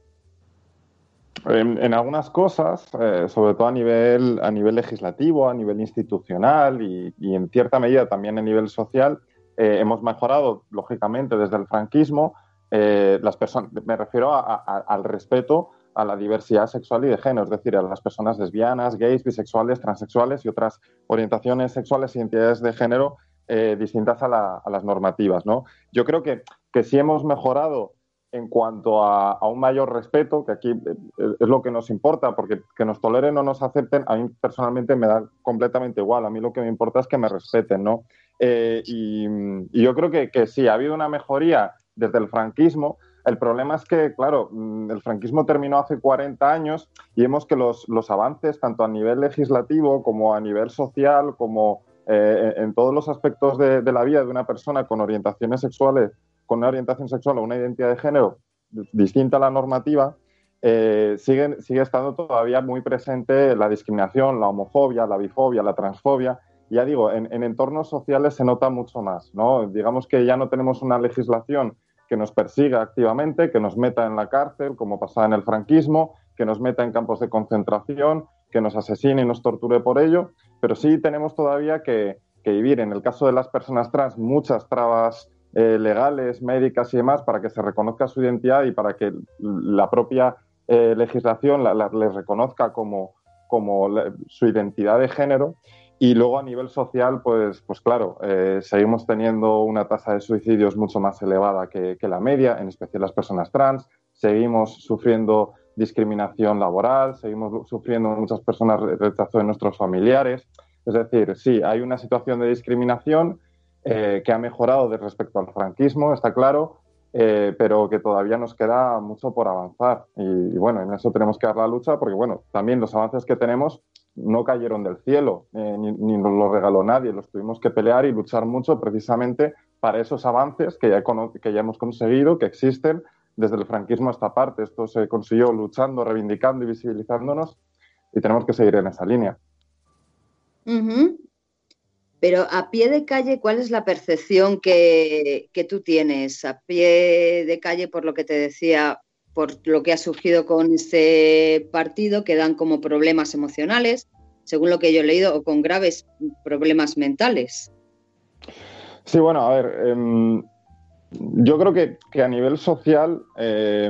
F: En, algunas cosas, eh, sobre todo a nivel, a nivel legislativo, a nivel institucional y, en cierta medida también a nivel social, eh, hemos mejorado, lógicamente, desde el franquismo. Eh, las personas, me refiero al respeto a la diversidad sexual y de género, es decir, a las personas lesbianas, gays, bisexuales, transexuales y otras orientaciones sexuales y identidades de género eh, distintas a, las normativas. ¿no? Yo creo que, que sí hemos mejorado en cuanto a, un mayor respeto, que aquí eh, es lo que nos importa, porque que nos toleren o nos acepten, a mí personalmente me da completamente igual. A mí lo que me importa es que me respeten, ¿no? Eh, y, yo creo que, que, sí, ha habido una mejoría desde el franquismo. El problema es que, claro, mm, el franquismo terminó hace 40 años y vemos que los, los avances, tanto a nivel legislativo como a nivel social, como eh, en todos los aspectos de, la vida de una persona con orientaciones sexuales, con una orientación sexual o una identidad de género distinta a la normativa, eh, sigue, sigue estando todavía muy presente la discriminación, la homofobia, la bifobia, la transfobia. Ya digo, en, en entornos sociales se nota mucho más, ¿no? Digamos que ya no tenemos una legislación que nos persiga activamente, que nos meta en la cárcel, como pasaba en el franquismo, que nos meta en campos de concentración, que nos asesine y nos torture por ello, pero sí tenemos todavía que, vivir, en el caso de las personas trans, muchas trabas eh, legales, médicas y demás para que se reconozca su identidad y para que la propia eh, legislación les reconozca como, su identidad de género. Y luego a nivel social, pues, pues claro, eh, seguimos teniendo una tasa de suicidios mucho más elevada que, la media, en especial las personas trans. Seguimos sufriendo discriminación laboral, seguimos sufriendo muchas personas rechazo de nuestros familiares. Es decir, sí, hay una situación de discriminación eh, que ha mejorado de respecto al franquismo, está claro, eh, pero que todavía nos queda mucho por avanzar. Y, bueno, en eso tenemos que dar la lucha porque, bueno, también los avances que tenemos no cayeron del cielo, eh, ni, ni, nos los regaló nadie, los tuvimos que pelear y luchar mucho precisamente para esos avances que ya, que ya hemos conseguido, que existen, desde el franquismo a esta parte. Esto se consiguió luchando, reivindicando y visibilizándonos y tenemos que seguir en esa línea.
E: Pero a pie de calle, ¿cuál es la percepción que, que, tú tienes? A pie de calle, por lo que te decía, por lo que ha surgido con este partido, que dan como problemas emocionales, según lo que yo he leído, o con graves problemas mentales.
F: Sí, bueno, a ver, eh, yo creo que, que, a nivel social eh,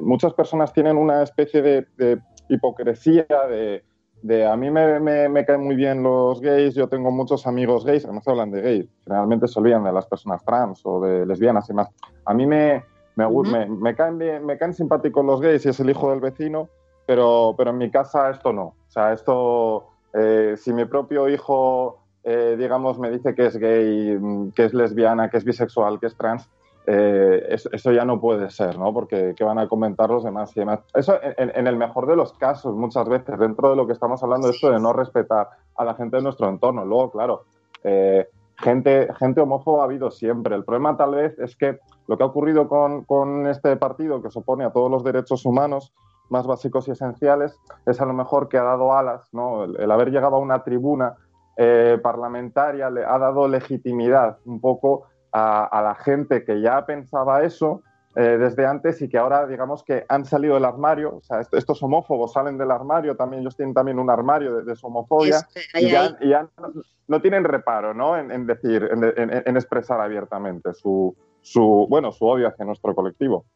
F: muchas personas tienen una especie de, de hipocresía de, de, a mí me, me, me, caen muy bien los gays, yo tengo muchos amigos gays, además hablan de gays, generalmente se olvidan de las personas trans o de lesbianas y más. A mí me, me, uh -huh. me caen, bien, me caen simpáticos los gays y es el hijo del vecino, pero, pero en mi casa esto no. O sea, esto, eh, si mi propio hijo eh, digamos, me dice que es gay, que es lesbiana, que es bisexual, que es trans, eh, eso, eso, ya no puede ser, ¿no? Porque ¿qué van a comentar los demás y demás? Eso en, en, el mejor de los casos, muchas veces, dentro de lo que estamos hablando, esto de no respetar a la gente de nuestro entorno. Luego, claro, eh, gente, gente homófoba ha habido siempre. El problema tal vez es que lo que ha ocurrido con, con este partido, que se opone a todos los derechos humanos, más básicos y esenciales, es a lo mejor que ha dado alas, ¿no? el, el haber llegado a una tribuna eh, parlamentaria le ha dado legitimidad un poco a, a, la gente que ya pensaba eso eh, desde antes y que ahora digamos que han salido del armario, o sea, estos homófobos salen del armario, también ellos tienen también un armario de, de su homofobia es, y, ya, y ya no, no, tienen reparo ¿no? en, en decir, en, en, expresar abiertamente su, su, bueno, su odio hacia nuestro colectivo.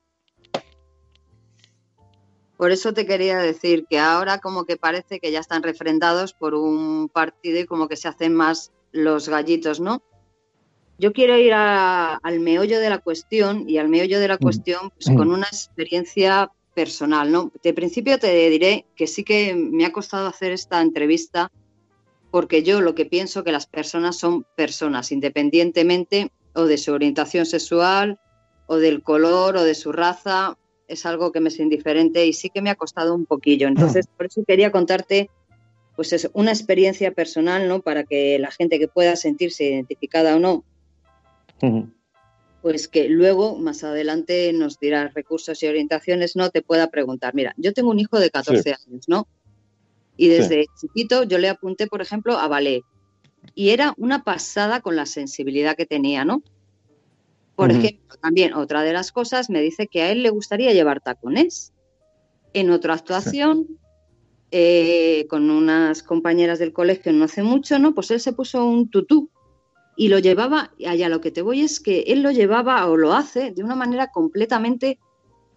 E: Por eso te quería decir que ahora como que parece que ya están refrendados por un partido y como que se hacen más los gallitos, ¿no? Yo quiero ir a, al meollo de la cuestión y al meollo de la cuestión pues, con una experiencia personal, ¿no? De principio te diré que sí que me ha costado hacer esta entrevista porque yo lo que pienso que las personas son personas, independientemente o de su orientación sexual o del color o de su raza, es algo que me es indiferente y sí que me ha costado un poquillo. Entonces, por eso quería contarte pues es una experiencia personal, ¿no? Para que la gente que pueda sentirse identificada o no, uh -huh. pues que luego, más adelante, nos dirá recursos y orientaciones, no te pueda preguntar. Mira, yo tengo un hijo de 14 sí. años, ¿no? Y desde sí. chiquito yo le apunté, por ejemplo, a ballet. Y era una pasada con la sensibilidad que tenía, ¿no? Por uh -huh. ejemplo, también otra de las cosas me dice que a él le gustaría llevar tacones. En otra actuación, sí. eh, con unas compañeras del colegio no hace mucho, ¿no? Pues él se puso un tutú y lo llevaba, allá lo que te voy es que él lo llevaba o lo hace de una manera completamente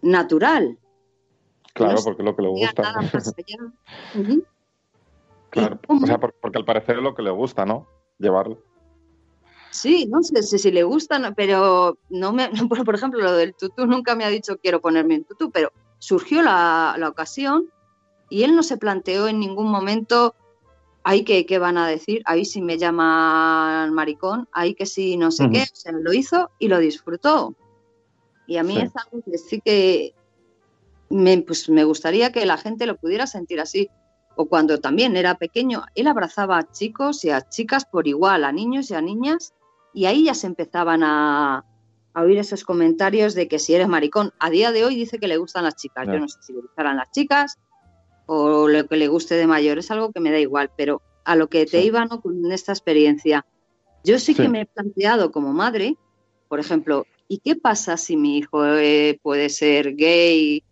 E: natural.
F: Claro, no porque es lo que le gusta. Nada más [laughs] allá. Uh -huh. Claro, o sea, porque al parecer es lo que le gusta, ¿no? Llevarlo.
E: Sí, no sé si, si le gustan, pero no me, [laughs] por ejemplo, lo del tutú nunca me ha dicho quiero ponerme un tutú, pero surgió la, la ocasión y él no se planteó en ningún momento, ahí que qué van a decir, ahí sí me llaman maricón, ahí que sí no sé uh -huh. qué, se lo hizo y lo disfrutó. Y a mí sí. es algo que sí que me, pues me gustaría que la gente lo pudiera sentir así. O cuando también era pequeño, él abrazaba a chicos y a chicas por igual, a niños y a niñas, y ahí ya se empezaban a, a oír esos comentarios de que si eres maricón, a día de hoy dice que le gustan las chicas. Yo no sé si le gustarán las chicas o lo que le guste de mayor, es algo que me da igual, pero a lo que te iba ¿no? con esta experiencia, yo sí, que me he planteado como madre, por ejemplo, ¿y qué pasa si mi hijo eh, puede ser gay,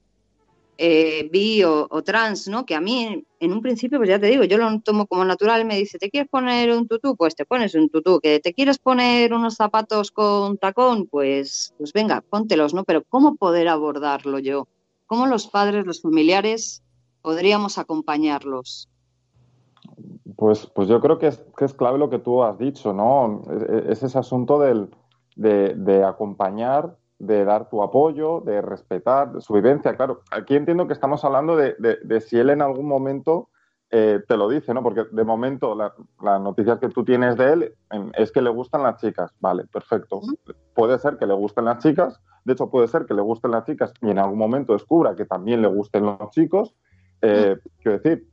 E: eh, bi o, trans, ¿no? Que a mí, en un principio, pues ya te digo, yo lo tomo como natural, me dice, ¿te quieres poner un tutú? Pues te pones un tutú, que te quieres poner unos zapatos con tacón, pues, pues venga, póntelos, ¿no? Pero ¿cómo poder abordarlo yo? ¿Cómo los padres, los familiares, podríamos acompañarlos?
F: Pues, pues yo creo que es, que es clave lo que tú has dicho, ¿no? Es, ese asunto del, de, de acompañar de dar tu apoyo, de respetar su vivencia. Claro, aquí entiendo que estamos hablando de, si él en algún momento eh, te lo dice, ¿no? Porque de momento la, noticia que tú tienes de él es que le gustan las chicas. Vale, perfecto. Puede ser que le gusten las chicas, de hecho puede ser que le gusten las chicas y en algún momento descubra que también le gusten los chicos. Eh, quiero decir,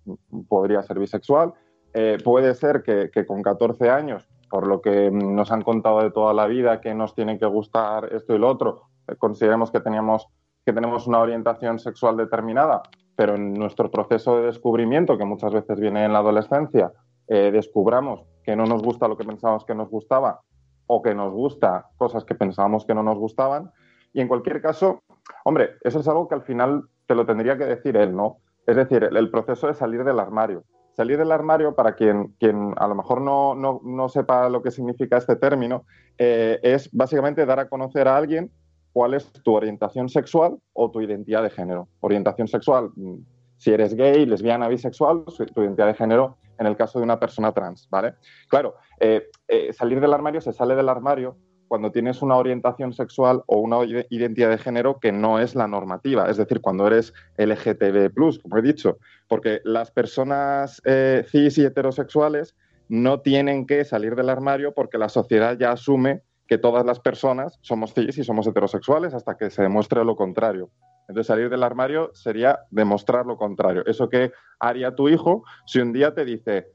F: podría ser bisexual. Eh, puede ser que, que con 14 años por lo que nos han contado de toda la vida que nos tiene que gustar esto y lo otro, eh, consideremos que, teníamos, que tenemos una orientación sexual determinada, pero en nuestro proceso de descubrimiento, que muchas veces viene en la adolescencia, eh, descubramos que no nos gusta lo que pensábamos que nos gustaba o que nos gusta cosas que pensábamos que no nos gustaban. Y en cualquier caso, hombre, eso es algo que al final te lo tendría que decir él, ¿no? Es decir, el proceso de salir del armario salir del armario, para quien, quien a lo mejor no, no, sepa lo que significa este término, eh, es básicamente dar a conocer a alguien cuál es tu orientación sexual o tu identidad de género. Orientación sexual, mm, si eres gay, lesbiana, bisexual, tu identidad de género en el caso de una persona trans, ¿vale? Claro, eh, eh, salir del armario se sale del armario cuando tienes una orientación sexual o una identidad de género que no es la normativa, es decir, cuando eres LGTB, como he dicho, porque las personas eh, cis y heterosexuales no tienen que salir del armario porque la sociedad ya asume que todas las personas somos cis y somos heterosexuales hasta que se demuestre lo contrario. Entonces, salir del armario sería demostrar lo contrario. Eso que haría tu hijo si un día te dice,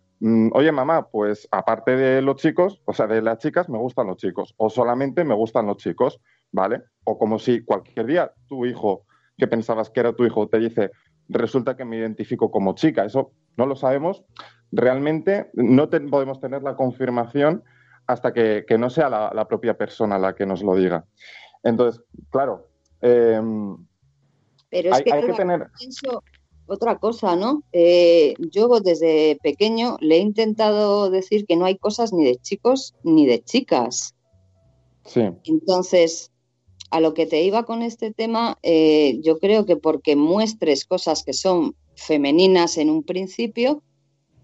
F: oye mamá, pues aparte de los chicos, o sea, de las chicas, me gustan los chicos, o solamente me gustan los chicos, ¿vale? O como si cualquier día tu hijo, que pensabas que era tu hijo, te dice, resulta que me identifico como chica, eso no lo sabemos, realmente no podemos tener la confirmación hasta que, no sea la, propia persona la que nos lo diga. Entonces, claro, em,
E: Pero hay, que, tener otra cosa, ¿no? Eh, yo desde pequeño le he intentado decir que no hay cosas ni de chicos ni de chicas.
F: Sí.
E: Entonces, a lo que te iba con este tema, eh, yo creo que porque muestres cosas que son femeninas en un principio,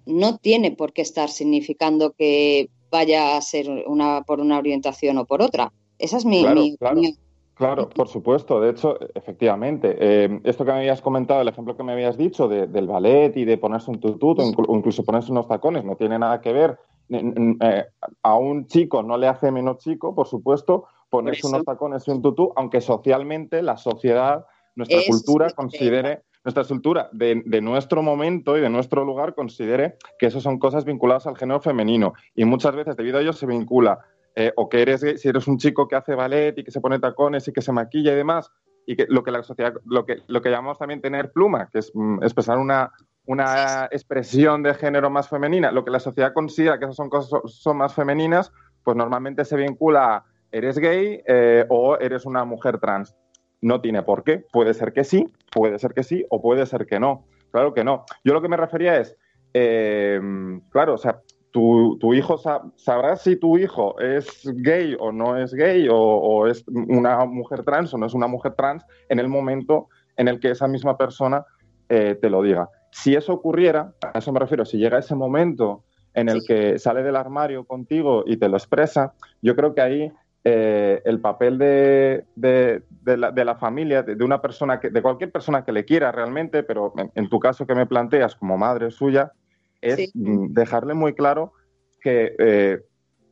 E: no tiene por qué estar significando que vaya a ser una por una orientación o por otra. Esa es mi, opinión.
F: Claro, por supuesto. De hecho, efectivamente, eh, esto que me habías comentado, el ejemplo que me habías dicho del ballet y de ponerse un tutut o incluso ponerse unos tacones, no tiene nada que ver. Eh, a un chico no le hace menos chico, por supuesto, ponerse unos tacones y un tutú, aunque socialmente la sociedad, nuestra cultura considere, nuestra cultura de, de, nuestro momento y de nuestro lugar considere que eso son cosas vinculadas al género femenino. Y muchas veces, debido a ello, se vincula eh, o que eres, si eres un chico que hace ballet y que se pone tacones y que se maquilla y demás, y que lo que la sociedad, lo que, lo que llamamos también tener pluma, que es mm, expresar una, una expresión de género más femenina, lo que la sociedad considera que esas son cosas son más femeninas, pues normalmente se vincula a eres gay eh, o eres una mujer trans. No tiene por qué. Puede ser que sí, puede ser que sí o puede ser que no. Claro que no. Yo lo que me refería es, eh, claro, o sea, tu, hijo sabrá si tu hijo es gay o no es gay o, es una mujer trans o no es una mujer trans en el momento en el que esa misma persona eh, te lo diga. Si eso ocurriera, a eso me refiero, si llega ese momento en el que sale del armario contigo y te lo expresa, yo creo que ahí eh, el papel de, la, familia, de, una persona, de cualquier persona que le quiera realmente, pero en tu caso que me planteas como madre suya, es dejarle muy claro que eh,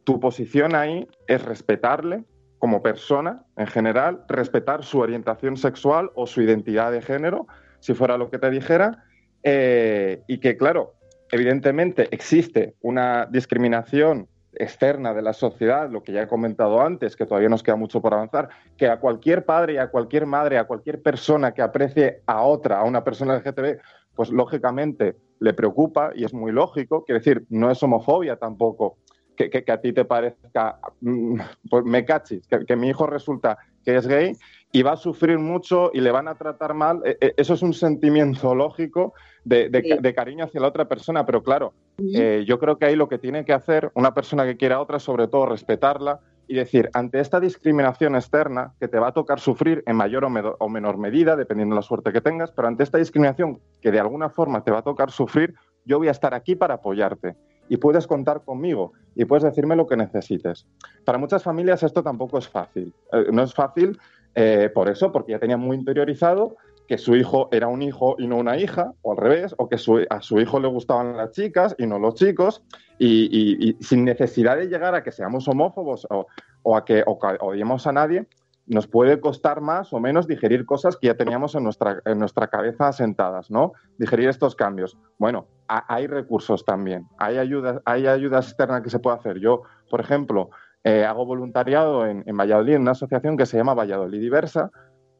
F: tu posición ahí es respetarle como persona en general, respetar su orientación sexual o su identidad de género, si fuera lo que te dijera, eh, y que, claro, evidentemente existe una discriminación externa de la sociedad, lo que ya he comentado antes, que todavía nos queda mucho por avanzar, que a cualquier padre y a cualquier madre, a cualquier persona que aprecie a otra, a una persona LGTB, pues lógicamente le preocupa y es muy lógico. Quiere decir, no es homofobia tampoco que, a ti te parezca, mm, pues me cachis, que, mi hijo resulta que es gay y va a sufrir mucho y le van a tratar mal. E, e, eso es un sentimiento [laughs] lógico de, cariño hacia la otra persona, pero claro, eh, yo creo que ahí lo que tiene que hacer una persona que quiera a otra, sobre todo respetarla y decir, ante esta discriminación externa que te va a tocar sufrir en mayor o, menor medida, dependiendo de la suerte que tengas, pero ante esta discriminación que de alguna forma te va a tocar sufrir, yo voy a estar aquí para apoyarte y puedes contar conmigo y puedes decirme lo que necesites. Para muchas familias esto tampoco es fácil. Eh, no es fácil eh, por eso, porque ya tenían muy interiorizado que su hijo era un hijo y no una hija, o al revés, o que a su hijo le gustaban las chicas y no los chicos, y, sin necesidad de llegar a que seamos homófobos o, a que odiemos a nadie, nos puede costar más o menos digerir cosas que ya teníamos en nuestra, en nuestra cabeza asentadas, ¿no? Digerir estos cambios. Bueno, hay recursos también, hay ayuda, hay ayuda externa que se puede hacer. Yo, por ejemplo, eh, hago voluntariado en, Valladolid, en una asociación que se llama Valladolid Diversa,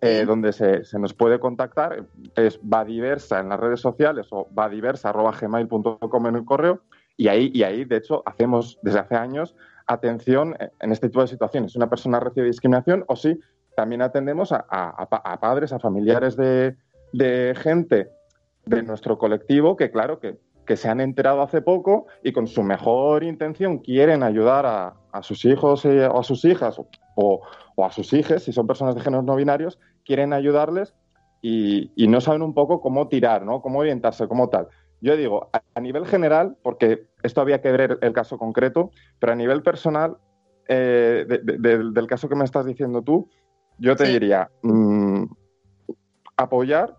F: eh, donde se, se, nos puede contactar, es vadiversa en las redes sociales o vadiversa.gmail.com en el correo, y ahí, y ahí, de hecho, hacemos desde hace años atención en este tipo de situaciones. Una persona recibe discriminación o sí, también atendemos a, padres, a familiares de, gente de nuestro colectivo que, claro, que, se han enterado hace poco y con su mejor intención quieren ayudar a, sus hijos o a sus hijas a sus hijas, si son personas de géneros no binarios, quieren ayudarles y, y, no saben un poco cómo tirar, ¿no? Cómo orientarse, como tal. Yo digo, a, nivel general, porque esto había que ver el, caso concreto, pero a nivel personal, eh, del caso que me estás diciendo tú, yo te diría mm, apoyar,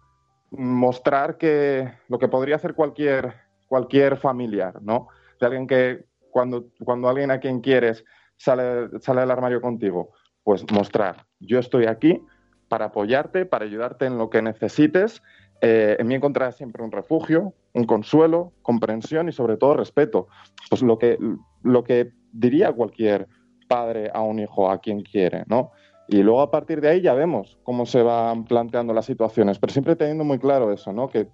F: mostrar que lo que podría hacer cualquier, cualquier familiar, ¿no? De alguien que cuando, cuando alguien a quien quieres sale, sale del armario contigo, pues mostrar, yo estoy aquí para apoyarte, para ayudarte en lo que necesites. Eh, en mí encontrarás siempre un refugio, un consuelo, comprensión y sobre todo respeto. Pues lo que, lo que diría cualquier padre a un hijo a quien quiere, ¿no? Y luego a partir de ahí ya vemos cómo se van planteando las situaciones, pero siempre teniendo muy claro eso, ¿no? Que,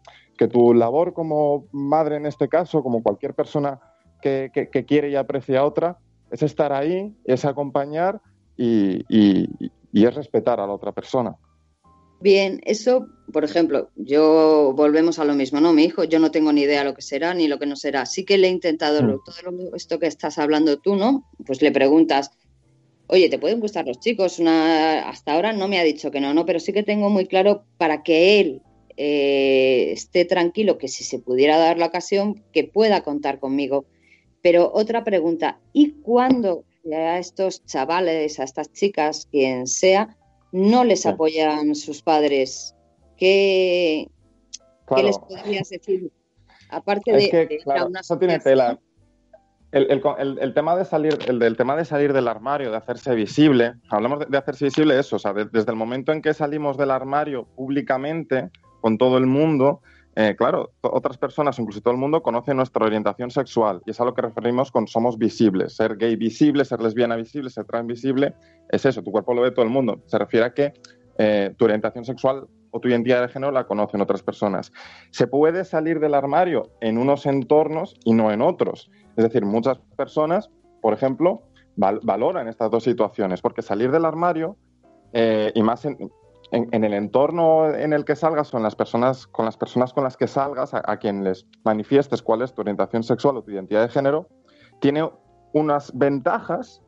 F: tu labor como madre en este caso, como cualquier persona que, quiere y aprecia a otra, es estar ahí, es acompañar y es respetar a la otra persona.
E: Bien, eso, por ejemplo, yo volvemos a lo mismo, ¿no? Mi hijo, yo no tengo ni idea lo que será ni lo que no será. Sí que le he intentado mm. todo esto que estás hablando tú, ¿no? Pues le preguntas, oye, ¿te pueden gustar los chicos? Una... Hasta ahora no me ha dicho que no, ¿no? Pero sí que tengo muy claro para que él eh, esté tranquilo, que si se pudiera dar la ocasión, que pueda contar conmigo. Pero otra pregunta, ¿y cuándo a estos chavales, a estas chicas, quien sea, no les apoyan sus padres. ¿Qué, les podrías decir? Aparte de,
F: que, una no tiene tela. El, tema de salir, el del tema de salir del armario, de hacerse visible, hablamos de, hacerse visible eso, o sea, desde el momento en que salimos del armario públicamente con todo el mundo, eh, claro, otras personas, incluso todo el mundo, conocen nuestra orientación sexual y es a lo que referimos con somos visibles. Ser gay visible, ser lesbiana visible, ser trans visible, es eso, tu cuerpo lo ve todo el mundo. Se refiere a que eh, tu orientación sexual o tu identidad de género la conocen otras personas. Se puede salir del armario en unos entornos y no en otros. Es decir, muchas personas, por ejemplo, valoran estas dos situaciones, porque salir del armario, eh, y más en, en, el entorno en el que salgas o las personas, con las personas con las que salgas, a, quien les manifiestes cuál es tu orientación sexual o tu identidad de género, tiene unas ventajas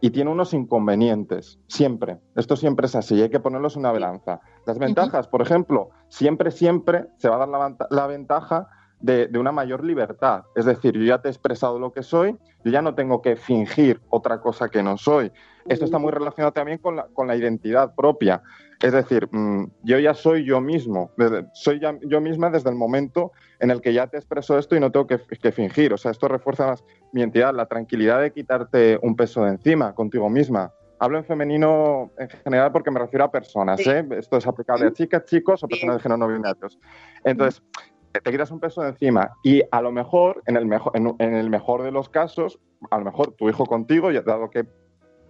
F: y tiene unos inconvenientes, siempre. Esto siempre es así, hay que ponerlos en una balanza. Las ventajas, por ejemplo, siempre, siempre se va a dar la, ventaja de, de, una mayor libertad. Es decir, yo ya te he expresado lo que soy, yo ya no tengo que fingir otra cosa que no soy. Esto está muy relacionado también con la, con la identidad propia. Es decir, mm, yo ya soy yo mismo, soy yo misma desde el momento en el que ya te expreso esto y no tengo que, fingir. O sea, esto refuerza más mi entidad, la tranquilidad de quitarte un peso de encima contigo misma. Hablo en femenino en general porque me refiero a personas, ¿eh? Esto es aplicable a chicas, chicos o personas de género no binarios. Entonces, te quitas un peso de encima y a lo mejor, en el mejor, en, el mejor de los casos, a lo mejor tu hijo contigo, dado que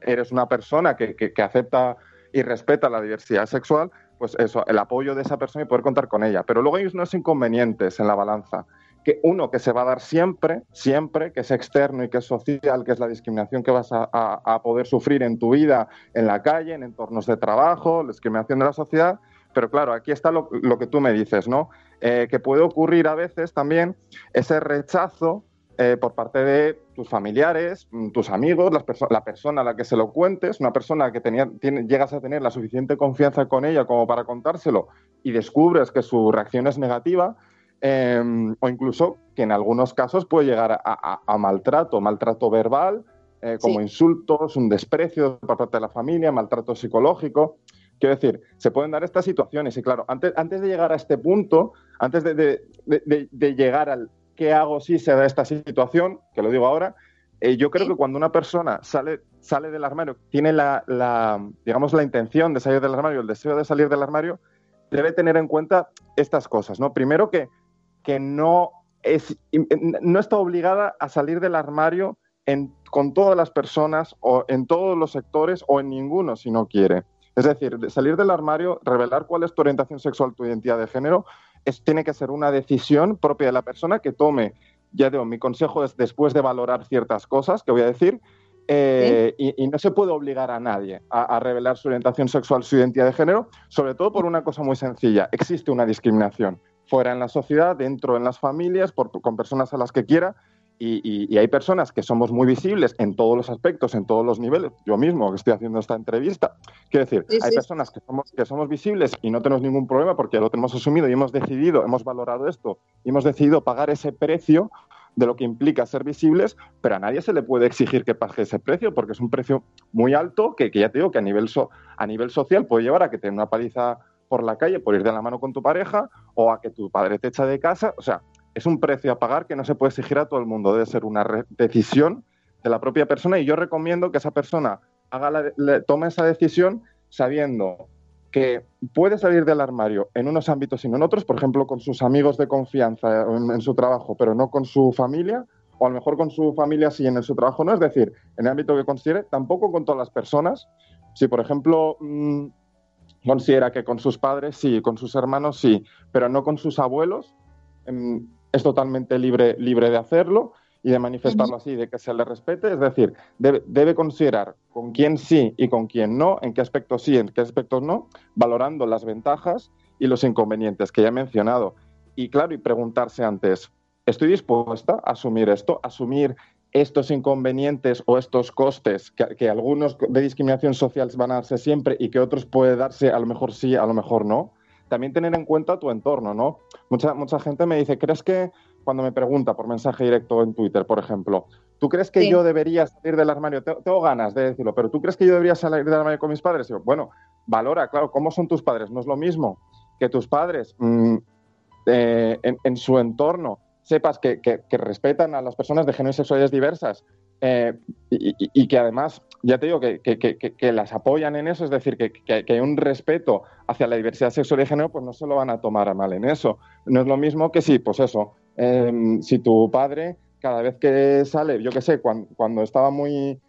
F: eres una persona que, que, acepta y respeta la diversidad sexual, pues eso, el apoyo de esa persona y poder contar con ella. Pero luego hay unos inconvenientes en la balanza. Que uno que se va a dar siempre, siempre, que es externo y que es social, que es la discriminación que vas a, poder sufrir en tu vida, en la calle, en entornos de trabajo, la discriminación de la sociedad, pero claro, aquí está lo, que tú me dices, ¿no? Eh, que puede ocurrir a veces también ese rechazo eh, por parte de tus familiares, mm, tus amigos, la persona a la que se lo cuentes, una persona que tenía, llegas a tener la suficiente confianza con ella como para contárselo y descubres que su reacción es negativa, em, o incluso que en algunos casos puede llegar a, maltrato, maltrato verbal, eh, como insultos, un desprecio por parte de la familia, maltrato psicológico. Quiero decir, se pueden dar estas situaciones y claro, antes, antes de llegar a este punto, antes de, llegar al qué hago si se da esta situación, que lo digo ahora, eh, yo creo que cuando una persona sale, sale del armario, tiene la, digamos, la intención de salir del armario, el deseo de salir del armario, debe tener en cuenta estas cosas, ¿no? Primero que, que no, es, no está obligada a salir del armario con todas las personas o en todos los sectores o en ninguno si no quiere. Es decir, salir del armario, revelar cuál es tu orientación sexual, tu identidad de género, es, tiene que ser una decisión propia de la persona que tome, ya digo, mi consejo es después de valorar ciertas cosas que voy a decir, eh, y, no se puede obligar a nadie a, revelar su orientación sexual, su identidad de género, sobre todo por una cosa muy sencilla. Existe una discriminación fuera en la sociedad, dentro en las familias, con personas a las que quiera, y, hay personas que somos muy visibles en todos los aspectos, en todos los niveles. Yo mismo que estoy haciendo esta entrevista, quiero decir, hay personas que somos, que somos visibles y no tenemos ningún problema porque lo tenemos asumido y hemos decidido, hemos valorado esto y hemos decidido pagar ese precio de lo que implica ser visibles, pero a nadie se le puede exigir que pague ese precio porque es un precio muy alto que, ya te digo que a nivel, a nivel social puede llevar a que te den una paliza por la calle por ir de la mano con tu pareja o a que tu padre te echa de casa. O sea, es un precio a pagar que no se puede exigir a todo el mundo, debe ser una decisión de la propia persona y yo recomiendo que esa persona haga tome esa decisión sabiendo que puede salir del armario en unos ámbitos y no en otros, por ejemplo, con sus amigos de confianza en, su trabajo, pero no con su familia, o a lo mejor con su familia sí en su trabajo no, es decir, en el ámbito que considere, tampoco con todas las personas. Si, por ejemplo, mm, considera que con sus padres sí, con sus hermanos sí, pero no con sus abuelos, em, es totalmente libre, libre de hacerlo y de manifestarlo así, de que se le respete. Es decir, debe, considerar con quién sí y con quién no, en qué aspectos sí, en qué aspectos no, valorando las ventajas y los inconvenientes que ya he mencionado. Y claro, y preguntarse antes, ¿estoy dispuesta a asumir esto? ¿Asumir estos inconvenientes o estos costes que, que algunos de discriminación social van a darse siempre y que otros puede darse a lo mejor sí, a lo mejor no? También tener en cuenta tu entorno, ¿no? Mucha, mucha gente me dice, ¿crees que cuando me pregunta por mensaje directo en Twitter, por ejemplo, ¿tú crees que yo debería salir del armario? Tengo, ganas de decirlo, pero ¿tú crees que yo debería salir del armario con mis padres? bueno, valora, claro, ¿cómo son tus padres? No es lo mismo que tus padres mm, eh, en, su entorno sepas que, respetan a las personas de género y sexualidades diversas eh, y, que además, ya te digo, que, las apoyan en eso, es decir, que, hay un respeto hacia la diversidad sexual y género, pues no se lo van a tomar a mal en eso. No es lo mismo que si, pues eso, em, si tu padre, cada vez que sale, yo qué sé, cuando, estaba muy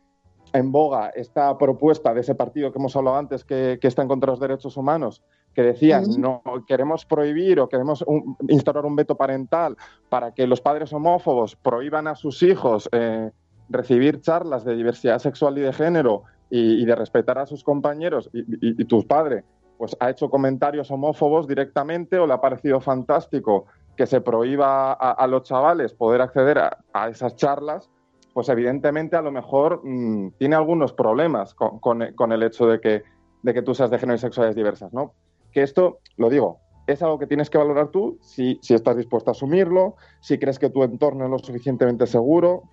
F: en boga esta propuesta de ese partido que hemos hablado antes, que, está en contra de los derechos humanos, que decían, no queremos prohibir o queremos instaurar un veto parental para que los padres homófobos prohíban a sus hijos eh, recibir charlas de diversidad sexual y de género y, de respetar a sus compañeros y, tus padres, pues ha hecho comentarios homófobos directamente o le ha parecido fantástico que se prohíba a, los chavales poder acceder a, esas charlas, pues evidentemente a lo mejor mm, tiene algunos problemas con, el hecho de que, de que tú seas de género y sexualidades diversas, ¿no? Que esto, lo digo, es algo que tienes que valorar tú si, si estás dispuesto a asumirlo, si crees que tu entorno es lo suficientemente seguro,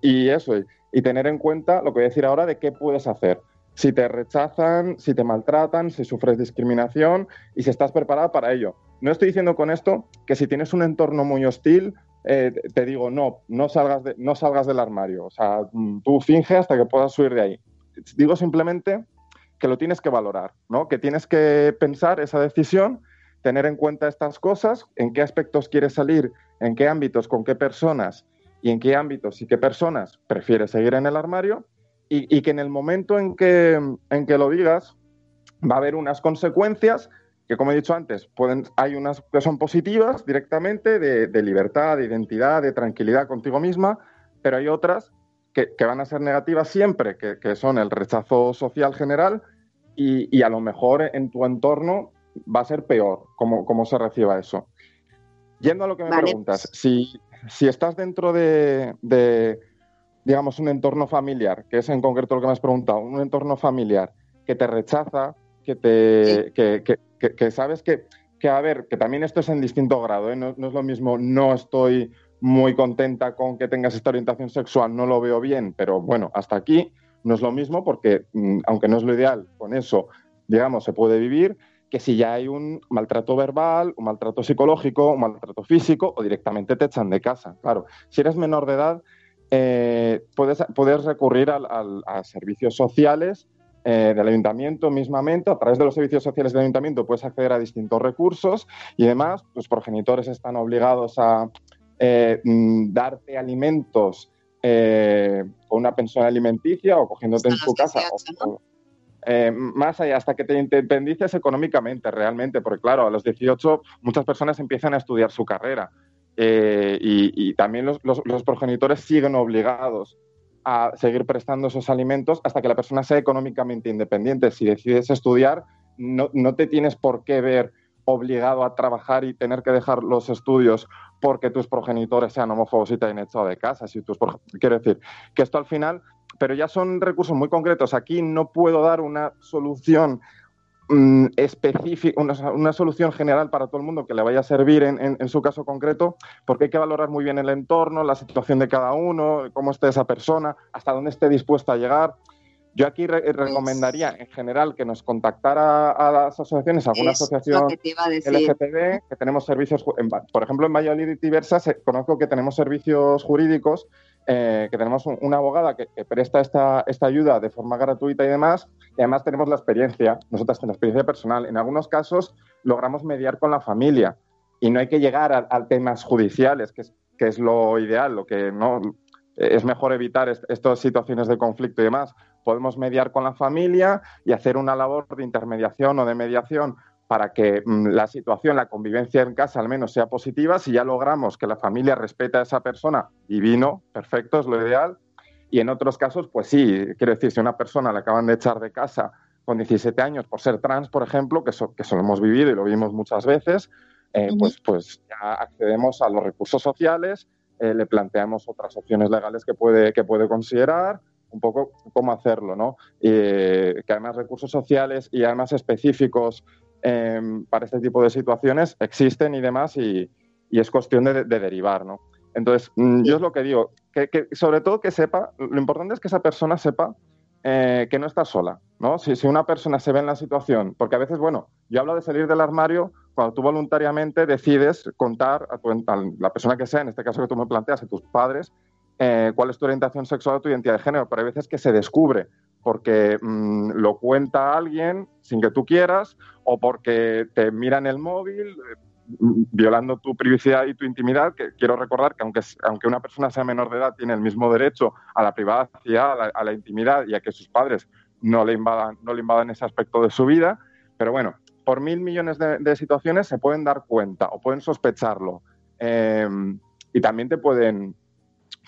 F: y eso, y tener en cuenta lo que voy a decir ahora de qué puedes hacer. Si te rechazan, si te maltratan, si sufres discriminación y si estás preparada para ello. No estoy diciendo con esto que si tienes un entorno muy hostil, eh, te digo, no, no salgas, de, no salgas del armario. O sea, mm, tú finge hasta que puedas subir de ahí. Digo simplemente que lo tienes que valorar, ¿no? Que tienes que pensar esa decisión tener en cuenta estas cosas, en qué aspectos quieres salir, en qué ámbitos, con qué personas y en qué ámbitos y qué personas prefieres seguir en el armario y, que en el momento en que, en que lo digas va a haber unas consecuencias que, como he dicho antes, pueden, hay unas que son positivas directamente, de, libertad, de identidad, de tranquilidad contigo misma, pero hay otras que, van a ser negativas siempre, que, son el rechazo social general y, a lo mejor en tu entorno va a ser peor cómo, se reciba eso. Yendo a lo que me preguntas, si, si, estás dentro de, de, digamos, un entorno familiar, que es en concreto lo que me has preguntado, un entorno familiar que te rechaza, que, te, que, sabes que, que, a ver, que también esto es en distinto grado, ¿eh? no, es lo mismo, no estoy muy contenta con que tengas esta orientación sexual, no lo veo bien, pero bueno, hasta aquí no es lo mismo porque, mm, aunque no es lo ideal, con eso, digamos, se puede vivir, que si ya hay un maltrato verbal, un maltrato psicológico, un maltrato físico o directamente te echan de casa. Claro, si eres menor de edad, eh, puedes, puedes recurrir a servicios sociales eh, del ayuntamiento mismamente, a través de los servicios sociales del ayuntamiento puedes acceder a distintos recursos y además tus progenitores están obligados a eh, mm, darte alimentos eh, con una pensión alimenticia o cogiéndote en tu casa. Más allá, hasta que te independices económicamente realmente, porque claro, a los 18 muchas personas empiezan a estudiar su carrera y, también los progenitores siguen obligados a seguir prestando esos alimentos hasta que la persona sea económicamente independiente. Si decides estudiar, no, te tienes por qué ver obligado a trabajar y tener que dejar los estudios porque tus progenitores sean homófobos y te hayan echado de casa. Si tus Quiero decir que esto al final, pero ya son recursos muy concretos. Aquí no puedo dar una solución Mm, específica, una, solución general para todo el mundo que le vaya a servir en, su caso concreto, porque hay que valorar muy bien el entorno, la situación de cada uno, cómo esté esa persona, hasta dónde esté dispuesta a llegar. Yo aquí pues recomendaría en general que nos contactara a las asociaciones, alguna asociación LGTB, que tenemos servicios, por ejemplo en Valladolid y Diversa conozco que tenemos servicios jurídicos eh, que tenemos una abogada que, presta esta, esta, ayuda de forma gratuita y demás, y además tenemos la experiencia, nosotras tenemos experiencia personal. En algunos casos logramos mediar con la familia y no hay que llegar a, temas judiciales, que es, que es lo ideal, lo que no es mejor evitar estas situaciones de conflicto y demás. Podemos mediar con la familia y hacer una labor de intermediación o de mediación para que mm, la situación, la convivencia en casa al menos sea positiva. Si ya logramos que la familia respete a esa persona, divino, perfecto, es lo ideal. Y en otros casos, pues sí, quiero decir, si una persona le acaban de echar de casa con 17 años por ser trans, por ejemplo, que eso, que lo hemos vivido y lo vimos muchas veces, eh, pues, pues ya accedemos a los recursos sociales, eh, le planteamos otras opciones legales que puede, que puede considerar, un poco cómo hacerlo, ¿no? que además recursos sociales y además específicos Em, para este tipo de situaciones existen y demás y, es cuestión de, derivar, ¿no? Entonces, mm, yo es lo que digo, que, sobre todo que sepa, lo importante es que esa persona sepa eh, que no está sola, ¿no? Si, una persona se ve en la situación, porque a veces, bueno, yo hablo de salir del armario cuando tú voluntariamente decides contar a, la persona que sea, en este caso que tú me planteas, a tus padres, eh, cuál es tu orientación sexual o tu identidad de género, pero hay veces que se descubre porque mm, lo cuenta alguien sin que tú quieras o porque te miran el móvil eh, violando tu privacidad y tu intimidad, que quiero recordar que aunque, aunque una persona sea menor de edad, tiene el mismo derecho a la privacidad, a la, intimidad y a que sus padres no le, invadan, no le invadan ese aspecto de su vida. Pero bueno, por mil millones de, situaciones se pueden dar cuenta o pueden sospecharlo. Eh, y también te pueden,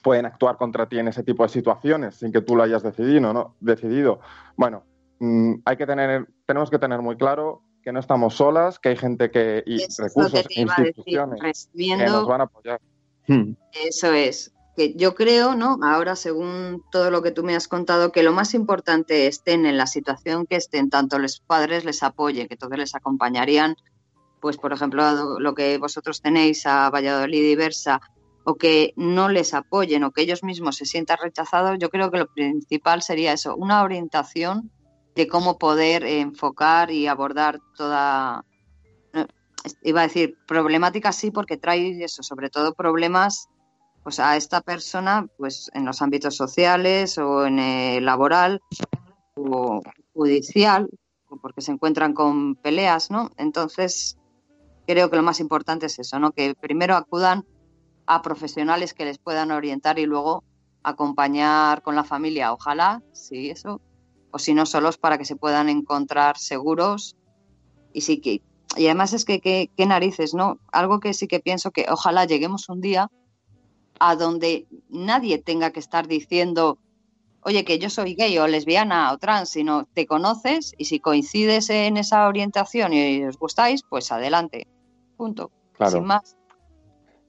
F: pueden actuar contra ti en ese tipo de situaciones sin que tú lo hayas decidido, ¿no? decidido. Bueno, mm, hay que tener, tenemos que tener muy claro que no estamos solas, que hay gente que y recursos, instituciones que nos van a apoyar.
E: Hmm. Eso es. Que yo creo, ¿no? Ahora, según todo lo que tú me has contado, que lo más importante estén en la situación que estén, tanto los padres les apoyen, que todos les acompañarían, pues por ejemplo, lo que vosotros tenéis a Valladolid diversa, que no les apoyen o que ellos mismos se sientan rechazados, yo creo que lo principal sería eso, una orientación de cómo poder enfocar y abordar toda, iba a decir, problemática sí, porque trae eso, sobre todo problemas pues a esta persona pues en los ámbitos sociales o en el laboral o judicial, porque se encuentran con peleas, ¿no? Entonces, creo que lo más importante es eso, ¿no? Que primero acudan a profesionales que les puedan orientar y luego acompañar con la familia, ojalá, sí, eso, o si no solos para que se puedan encontrar seguros y sí que y además es que qué narices, ¿no? Algo que sí que pienso que ojalá lleguemos un día a donde nadie tenga que estar diciendo, oye, que yo soy gay o lesbiana o trans, sino te conoces y si coincides en esa orientación y os gustáis, pues adelante. Punto. Sin más.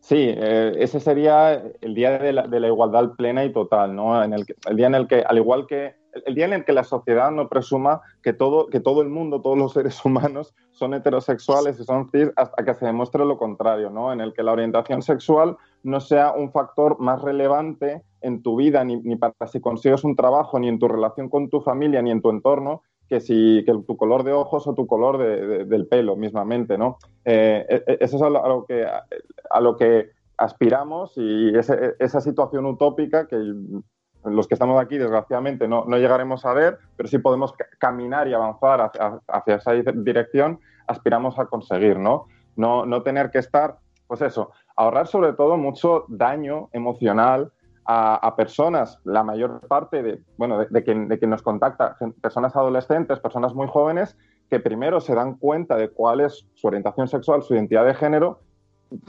F: Sí, eh, ese sería el día de la, de la, igualdad plena y total, ¿no? En el, el día en el que, al igual que el día en el que la sociedad no presuma que todo, que todo el mundo, todos los seres [laughs] humanos son heterosexuales y son cis hasta que se demuestre lo contrario, ¿no? En el que la orientación sexual no sea un factor más relevante en tu vida, ni, ni para si consigues un trabajo, ni en tu relación con tu familia, ni en tu entorno, que si que tu color de ojos o tu color de, del pelo mismamente, ¿no? Eh, e, e, eso es a lo, que, a lo que aspiramos y esa situación utópica que los que estamos aquí, desgraciadamente, no, no llegaremos a ver, pero sí podemos caminar y avanzar hacia, esa dirección, aspiramos a conseguir, ¿no? ¿no? No tener que estar, pues eso, ahorrar sobre todo mucho daño emocional a, personas, la mayor parte de, bueno, de, de, quien, de quien nos contacta, personas adolescentes, personas muy jóvenes, que primero se dan cuenta de cuál es su orientación sexual, su identidad de género,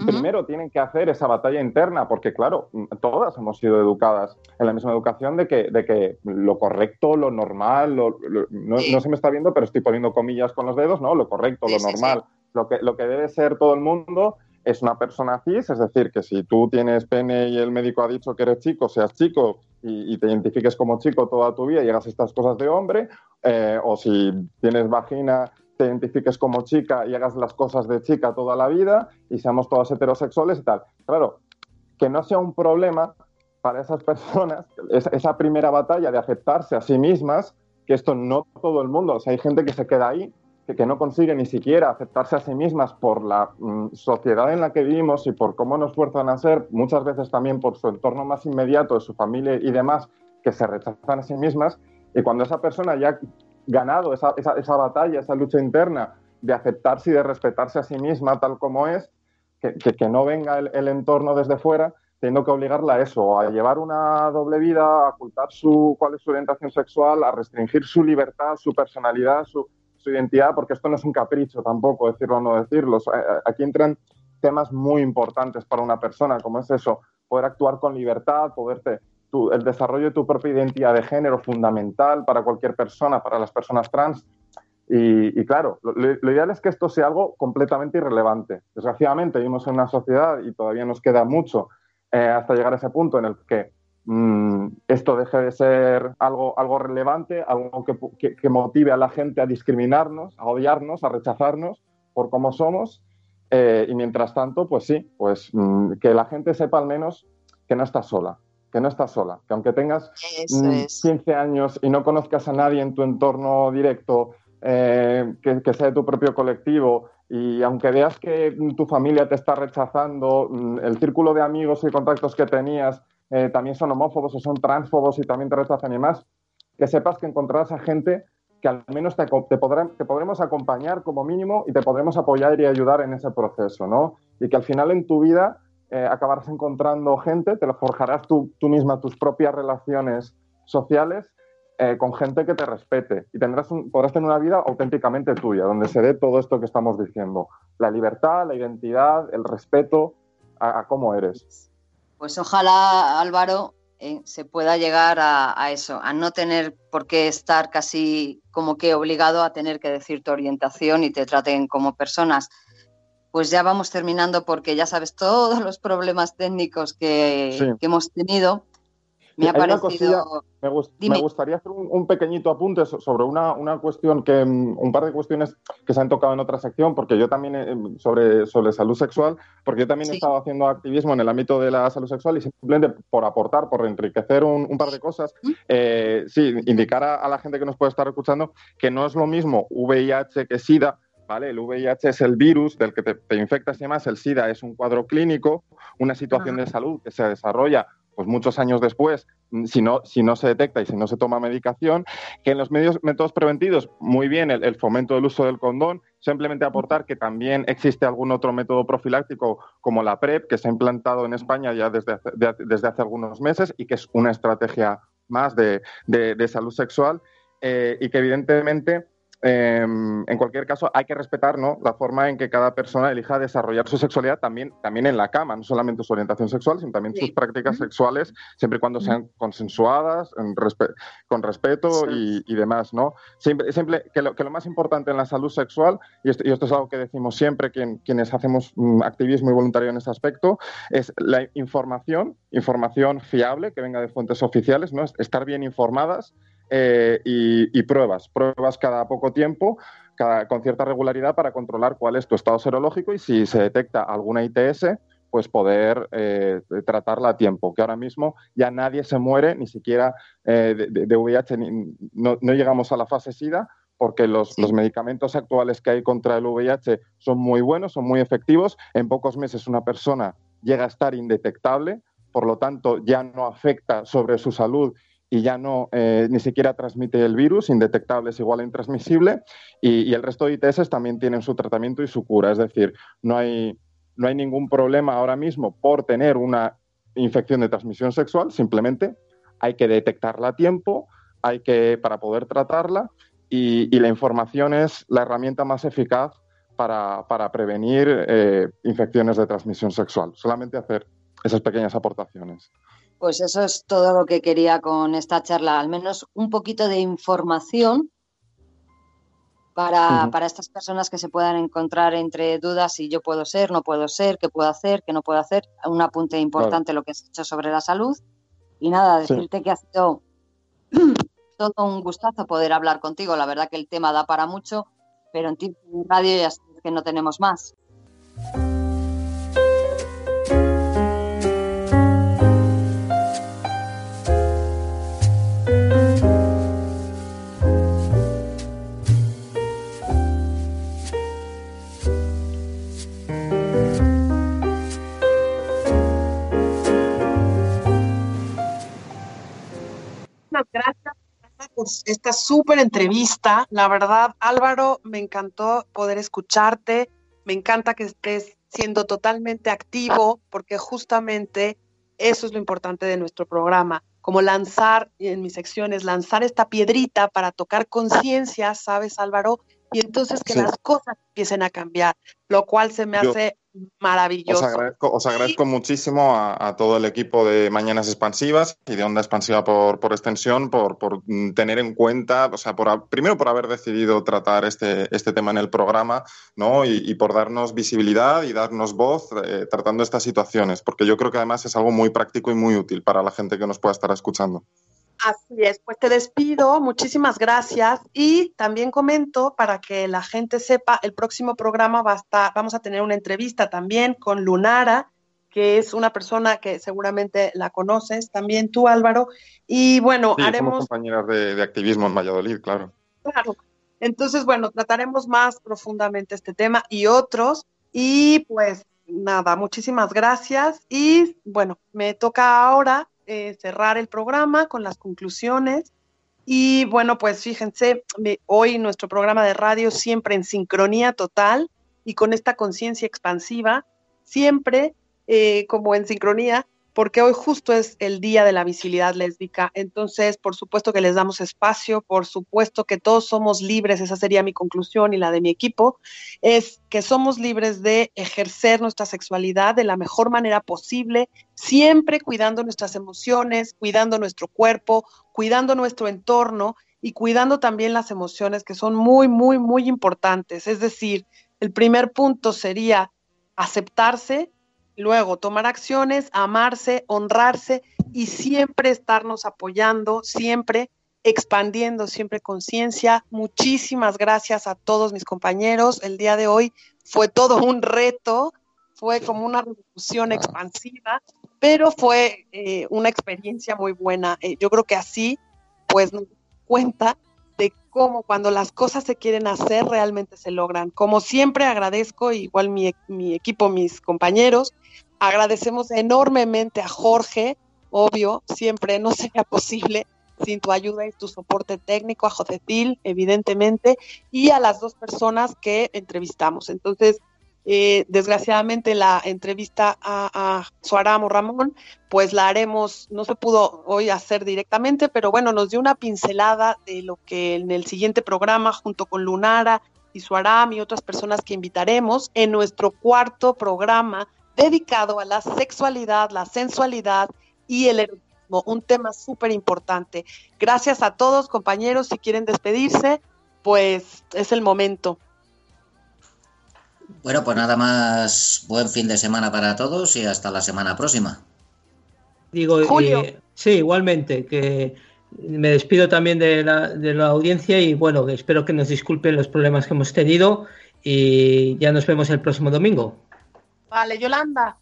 F: primero tienen que hacer esa batalla interna, porque claro, todas hemos sido educadas en la misma educación de que, de que lo correcto, lo normal, no, se me está viendo, pero estoy poniendo comillas con los dedos, ¿no? Lo correcto, lo normal, Lo, que, lo que debe ser todo el mundo es una persona cis, es decir, que si tú tienes pene y el médico ha dicho que eres chico, seas chico y, te identifiques como chico toda tu vida y hagas estas cosas de hombre, eh, o si tienes vagina te identifiques como chica y hagas las cosas de chica toda la vida y seamos todos heterosexuales y tal. Claro, que no sea un problema para esas personas, esa primera batalla de aceptarse a sí mismas, que esto no todo el mundo, hay gente que se queda ahí, que, no consigue ni siquiera aceptarse a sí mismas por la mm, sociedad en la que vivimos y por cómo nos fuerzan a ser, muchas veces también por su entorno más inmediato, su familia y demás, que se rechazan a sí mismas. Y cuando esa persona ya ganado esa, esa, batalla, esa lucha interna de aceptarse y de respetarse a sí misma tal como es, que, que, no venga el, el, entorno desde fuera, teniendo que obligarla a eso, a llevar una doble vida, a ocultar su, cuál es su orientación sexual, a restringir su libertad, su personalidad, su, su identidad, porque esto no es un capricho tampoco, decirlo o no decirlo. Aquí entran temas muy importantes para una persona, como es eso, poder actuar con libertad, poderte el desarrollo de tu propia identidad de género fundamental para cualquier persona, para las personas trans. Y, claro, lo, ideal es que esto sea algo completamente irrelevante. Desgraciadamente vivimos en una sociedad y todavía nos queda mucho eh, hasta llegar a ese punto en el que mm, esto deje de ser algo, algo relevante, algo que, que, motive a la gente a discriminarnos, a odiarnos, a rechazarnos por cómo somos. Eh, y mientras tanto, pues sí, pues mm, que la gente sepa al menos que no está sola, que no estás sola, que aunque tengas 15 mm, años y no conozcas a nadie en tu entorno directo, eh, que, sea de tu propio colectivo, y aunque veas que tu familia te está rechazando, el círculo de amigos y contactos que tenías eh, también son homófobos o son transfobos y también te rechazan y más, que sepas que encontrarás a gente que al menos te, te, podremos acompañar como mínimo y te podremos apoyar y ayudar en ese proceso, ¿no? Y que al final en tu vida eh, acabarás encontrando gente, te lo forjarás tú, tú misma, tus propias relaciones sociales eh, con gente que te respete y tendrás podrás tener una vida auténticamente tuya, donde se dé todo esto que estamos diciendo, la libertad, la identidad, el respeto a, cómo eres.
E: Pues ojalá, Álvaro, eh, se pueda llegar a, a, eso, a no tener por qué estar casi como que obligado a tener que decir tu orientación y te traten como personas pues ya vamos terminando porque ya sabes todos los problemas técnicos que, hemos tenido. Me ha parecido...
F: me, gustaría hacer un, pequeñito apunte sobre una, cuestión que, mm, un par de cuestiones que se han tocado en otra sección, porque yo también, eh, sobre, sobre salud sexual, porque yo también he estado haciendo activismo en el ámbito de la salud sexual y simplemente por aportar, por enriquecer un, par de cosas, ¿Mm? eh, sí, indicar a, a la gente que nos puede estar escuchando que no es lo mismo VIH que SIDA, el VIH es el virus del que te, infectas y demás, el SIDA es un cuadro clínico, una situación de salud que se desarrolla pues muchos años después, mm, si no, si no se detecta y si no se toma medicación, que en los medios, métodos preventivos, muy bien el, fomento del uso del condón, simplemente aportar que también existe algún otro método profiláctico como la PrEP, que se ha implantado en España ya desde hace, desde hace algunos meses y que es una estrategia más de, salud sexual eh, y que evidentemente Em, en cualquier caso, hay que respetar la forma en que cada persona elija desarrollar su sexualidad también, también en la cama, no solamente su orientación sexual, sino también sus prácticas sexuales, siempre y cuando sean consensuadas, con respeto y, demás. ¿no? Siempre, que, lo, que, lo, más importante en la salud sexual, y esto, y esto es algo que decimos siempre quienes hacemos mm, activismo y voluntario en este aspecto, es la información, información fiable que venga de fuentes oficiales, ¿no? estar bien informadas eh, y, pruebas, pruebas cada poco tiempo, con cierta regularidad para controlar cuál es tu estado serológico y si se detecta alguna ITS, pues poder eh, tratarla a tiempo, que ahora mismo ya nadie se muere, ni siquiera eh, de, VIH, no, llegamos a la fase SIDA, porque los, los, medicamentos actuales que hay contra el VIH son muy buenos, son muy efectivos. En pocos meses una persona llega a estar indetectable, por lo tanto ya no afecta sobre su salud y ya no eh, ni siquiera transmite el virus, indetectable es igual a intransmisible, y, el resto de ITS también tienen su tratamiento y su cura. Es decir, no hay, no hay ningún problema ahora mismo por tener una infección de transmisión sexual, simplemente hay que detectarla a tiempo, hay que para poder tratarla y, la información es la herramienta más eficaz para, prevenir eh, infecciones de transmisión sexual. Solamente hacer esas pequeñas aportaciones.
E: Pues eso es todo lo que quería con esta charla, al menos un poquito de información para, estas personas que se puedan encontrar entre dudas si yo puedo ser, no puedo ser, qué puedo hacer, qué no puedo hacer. Un apunte importante lo que has hecho sobre la salud. Y nada, decirte que ha sido [clears throat] todo un gustazo poder hablar contigo. La verdad que el tema da para mucho, pero en ti radio ya sabes que no tenemos más.
A: Por esta súper entrevista. La verdad, Álvaro, me encantó poder escucharte. Me encanta que estés siendo totalmente activo, porque justamente eso es lo importante de nuestro programa. Como lanzar, en mis secciones, lanzar esta piedrita para tocar conciencia, ¿sabes, Álvaro? Y entonces que las cosas empiecen a cambiar, lo cual se me hace maravilloso.
F: Os agradezco, muchísimo a, todo el equipo de Mañanas Expansivas y de Onda Expansiva por, por extensión, por, por, tener en cuenta, o sea, por, primero por haber decidido tratar este, este tema en el programa, ¿no? Y, por darnos visibilidad y darnos voz eh, tratando estas situaciones, porque yo creo que además es algo muy práctico y muy útil para la gente que nos pueda estar escuchando.
A: Así es, pues te despido, muchísimas gracias y también comento para que la gente sepa, el próximo programa va a estar, vamos a tener una entrevista también con Lunara, que es una persona que seguramente la conoces, también tú Álvaro, y bueno, haremos...
F: Somos compañeras de, activismo en Valladolid, claro.
A: Claro, entonces bueno, trataremos más profundamente este tema y otros, y pues nada, muchísimas gracias. Y bueno, me toca ahora eh, cerrar el programa con las conclusiones. Y bueno, pues fíjense, hoy nuestro programa de radio siempre en sincronía total y con esta conciencia expansiva, siempre eh, como en sincronía porque hoy justo es el día de la visibilidad lésbica. Entonces, por supuesto que les damos espacio, por supuesto que todos somos libres, esa sería mi conclusión y la de mi equipo, es que somos libres de ejercer nuestra sexualidad de la mejor manera posible, siempre cuidando nuestras emociones, cuidando nuestro cuerpo, cuidando nuestro entorno y cuidando también las emociones que son muy, muy, muy importantes. Es decir, el primer punto sería aceptarse, Luego, tomar acciones, amarse, honrarse y siempre estarnos apoyando, siempre expandiendo, siempre conciencia. Muchísimas gracias a todos mis compañeros. El día de hoy fue todo un reto, fue como una revolución expansiva, pero fue eh, una experiencia muy buena. Eh, yo creo que así, pues, nos cuenta cómo cuando las cosas se quieren hacer realmente se logran. Como siempre agradezco, igual mi, mi equipo, mis compañeros, agradecemos enormemente a Jorge obvio, siempre no [laughs] sería posible sin tu ayuda y tu soporte técnico, a Josefil, evidentemente, y a las dos personas que entrevistamos. Entonces, eh, desgraciadamente la entrevista a, a Suaramo Ramón, pues la haremos, no se pudo hoy hacer directamente, pero bueno, nos dio una pincelada de lo que en el siguiente programa, junto con Lunara y Suaram y otras personas que invitaremos, en nuestro cuarto programa dedicado a la sexualidad, la sensualidad y el erotismo, un tema súper importante. Gracias a todos, compañeros, si quieren despedirse, pues es el momento.
C: Bueno, pues nada más buen fin de semana para todos y hasta la semana próxima.
B: Digo,
A: Julio.
B: eh, sí, igualmente, que me despido también de la, de la audiencia y bueno, espero que nos disculpen los problemas que hemos tenido y ya nos vemos el próximo domingo.
A: Vale, Yolanda.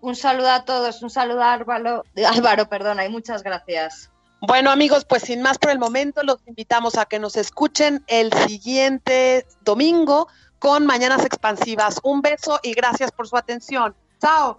E: Un saludo a todos, un saludo a Álvaro, [laughs] Álvaro perdona, y muchas gracias.
A: Bueno amigos, pues sin más por el momento, los invitamos a que nos escuchen el siguiente domingo con Mañanas Expansivas. Un beso y gracias por su atención. Chao.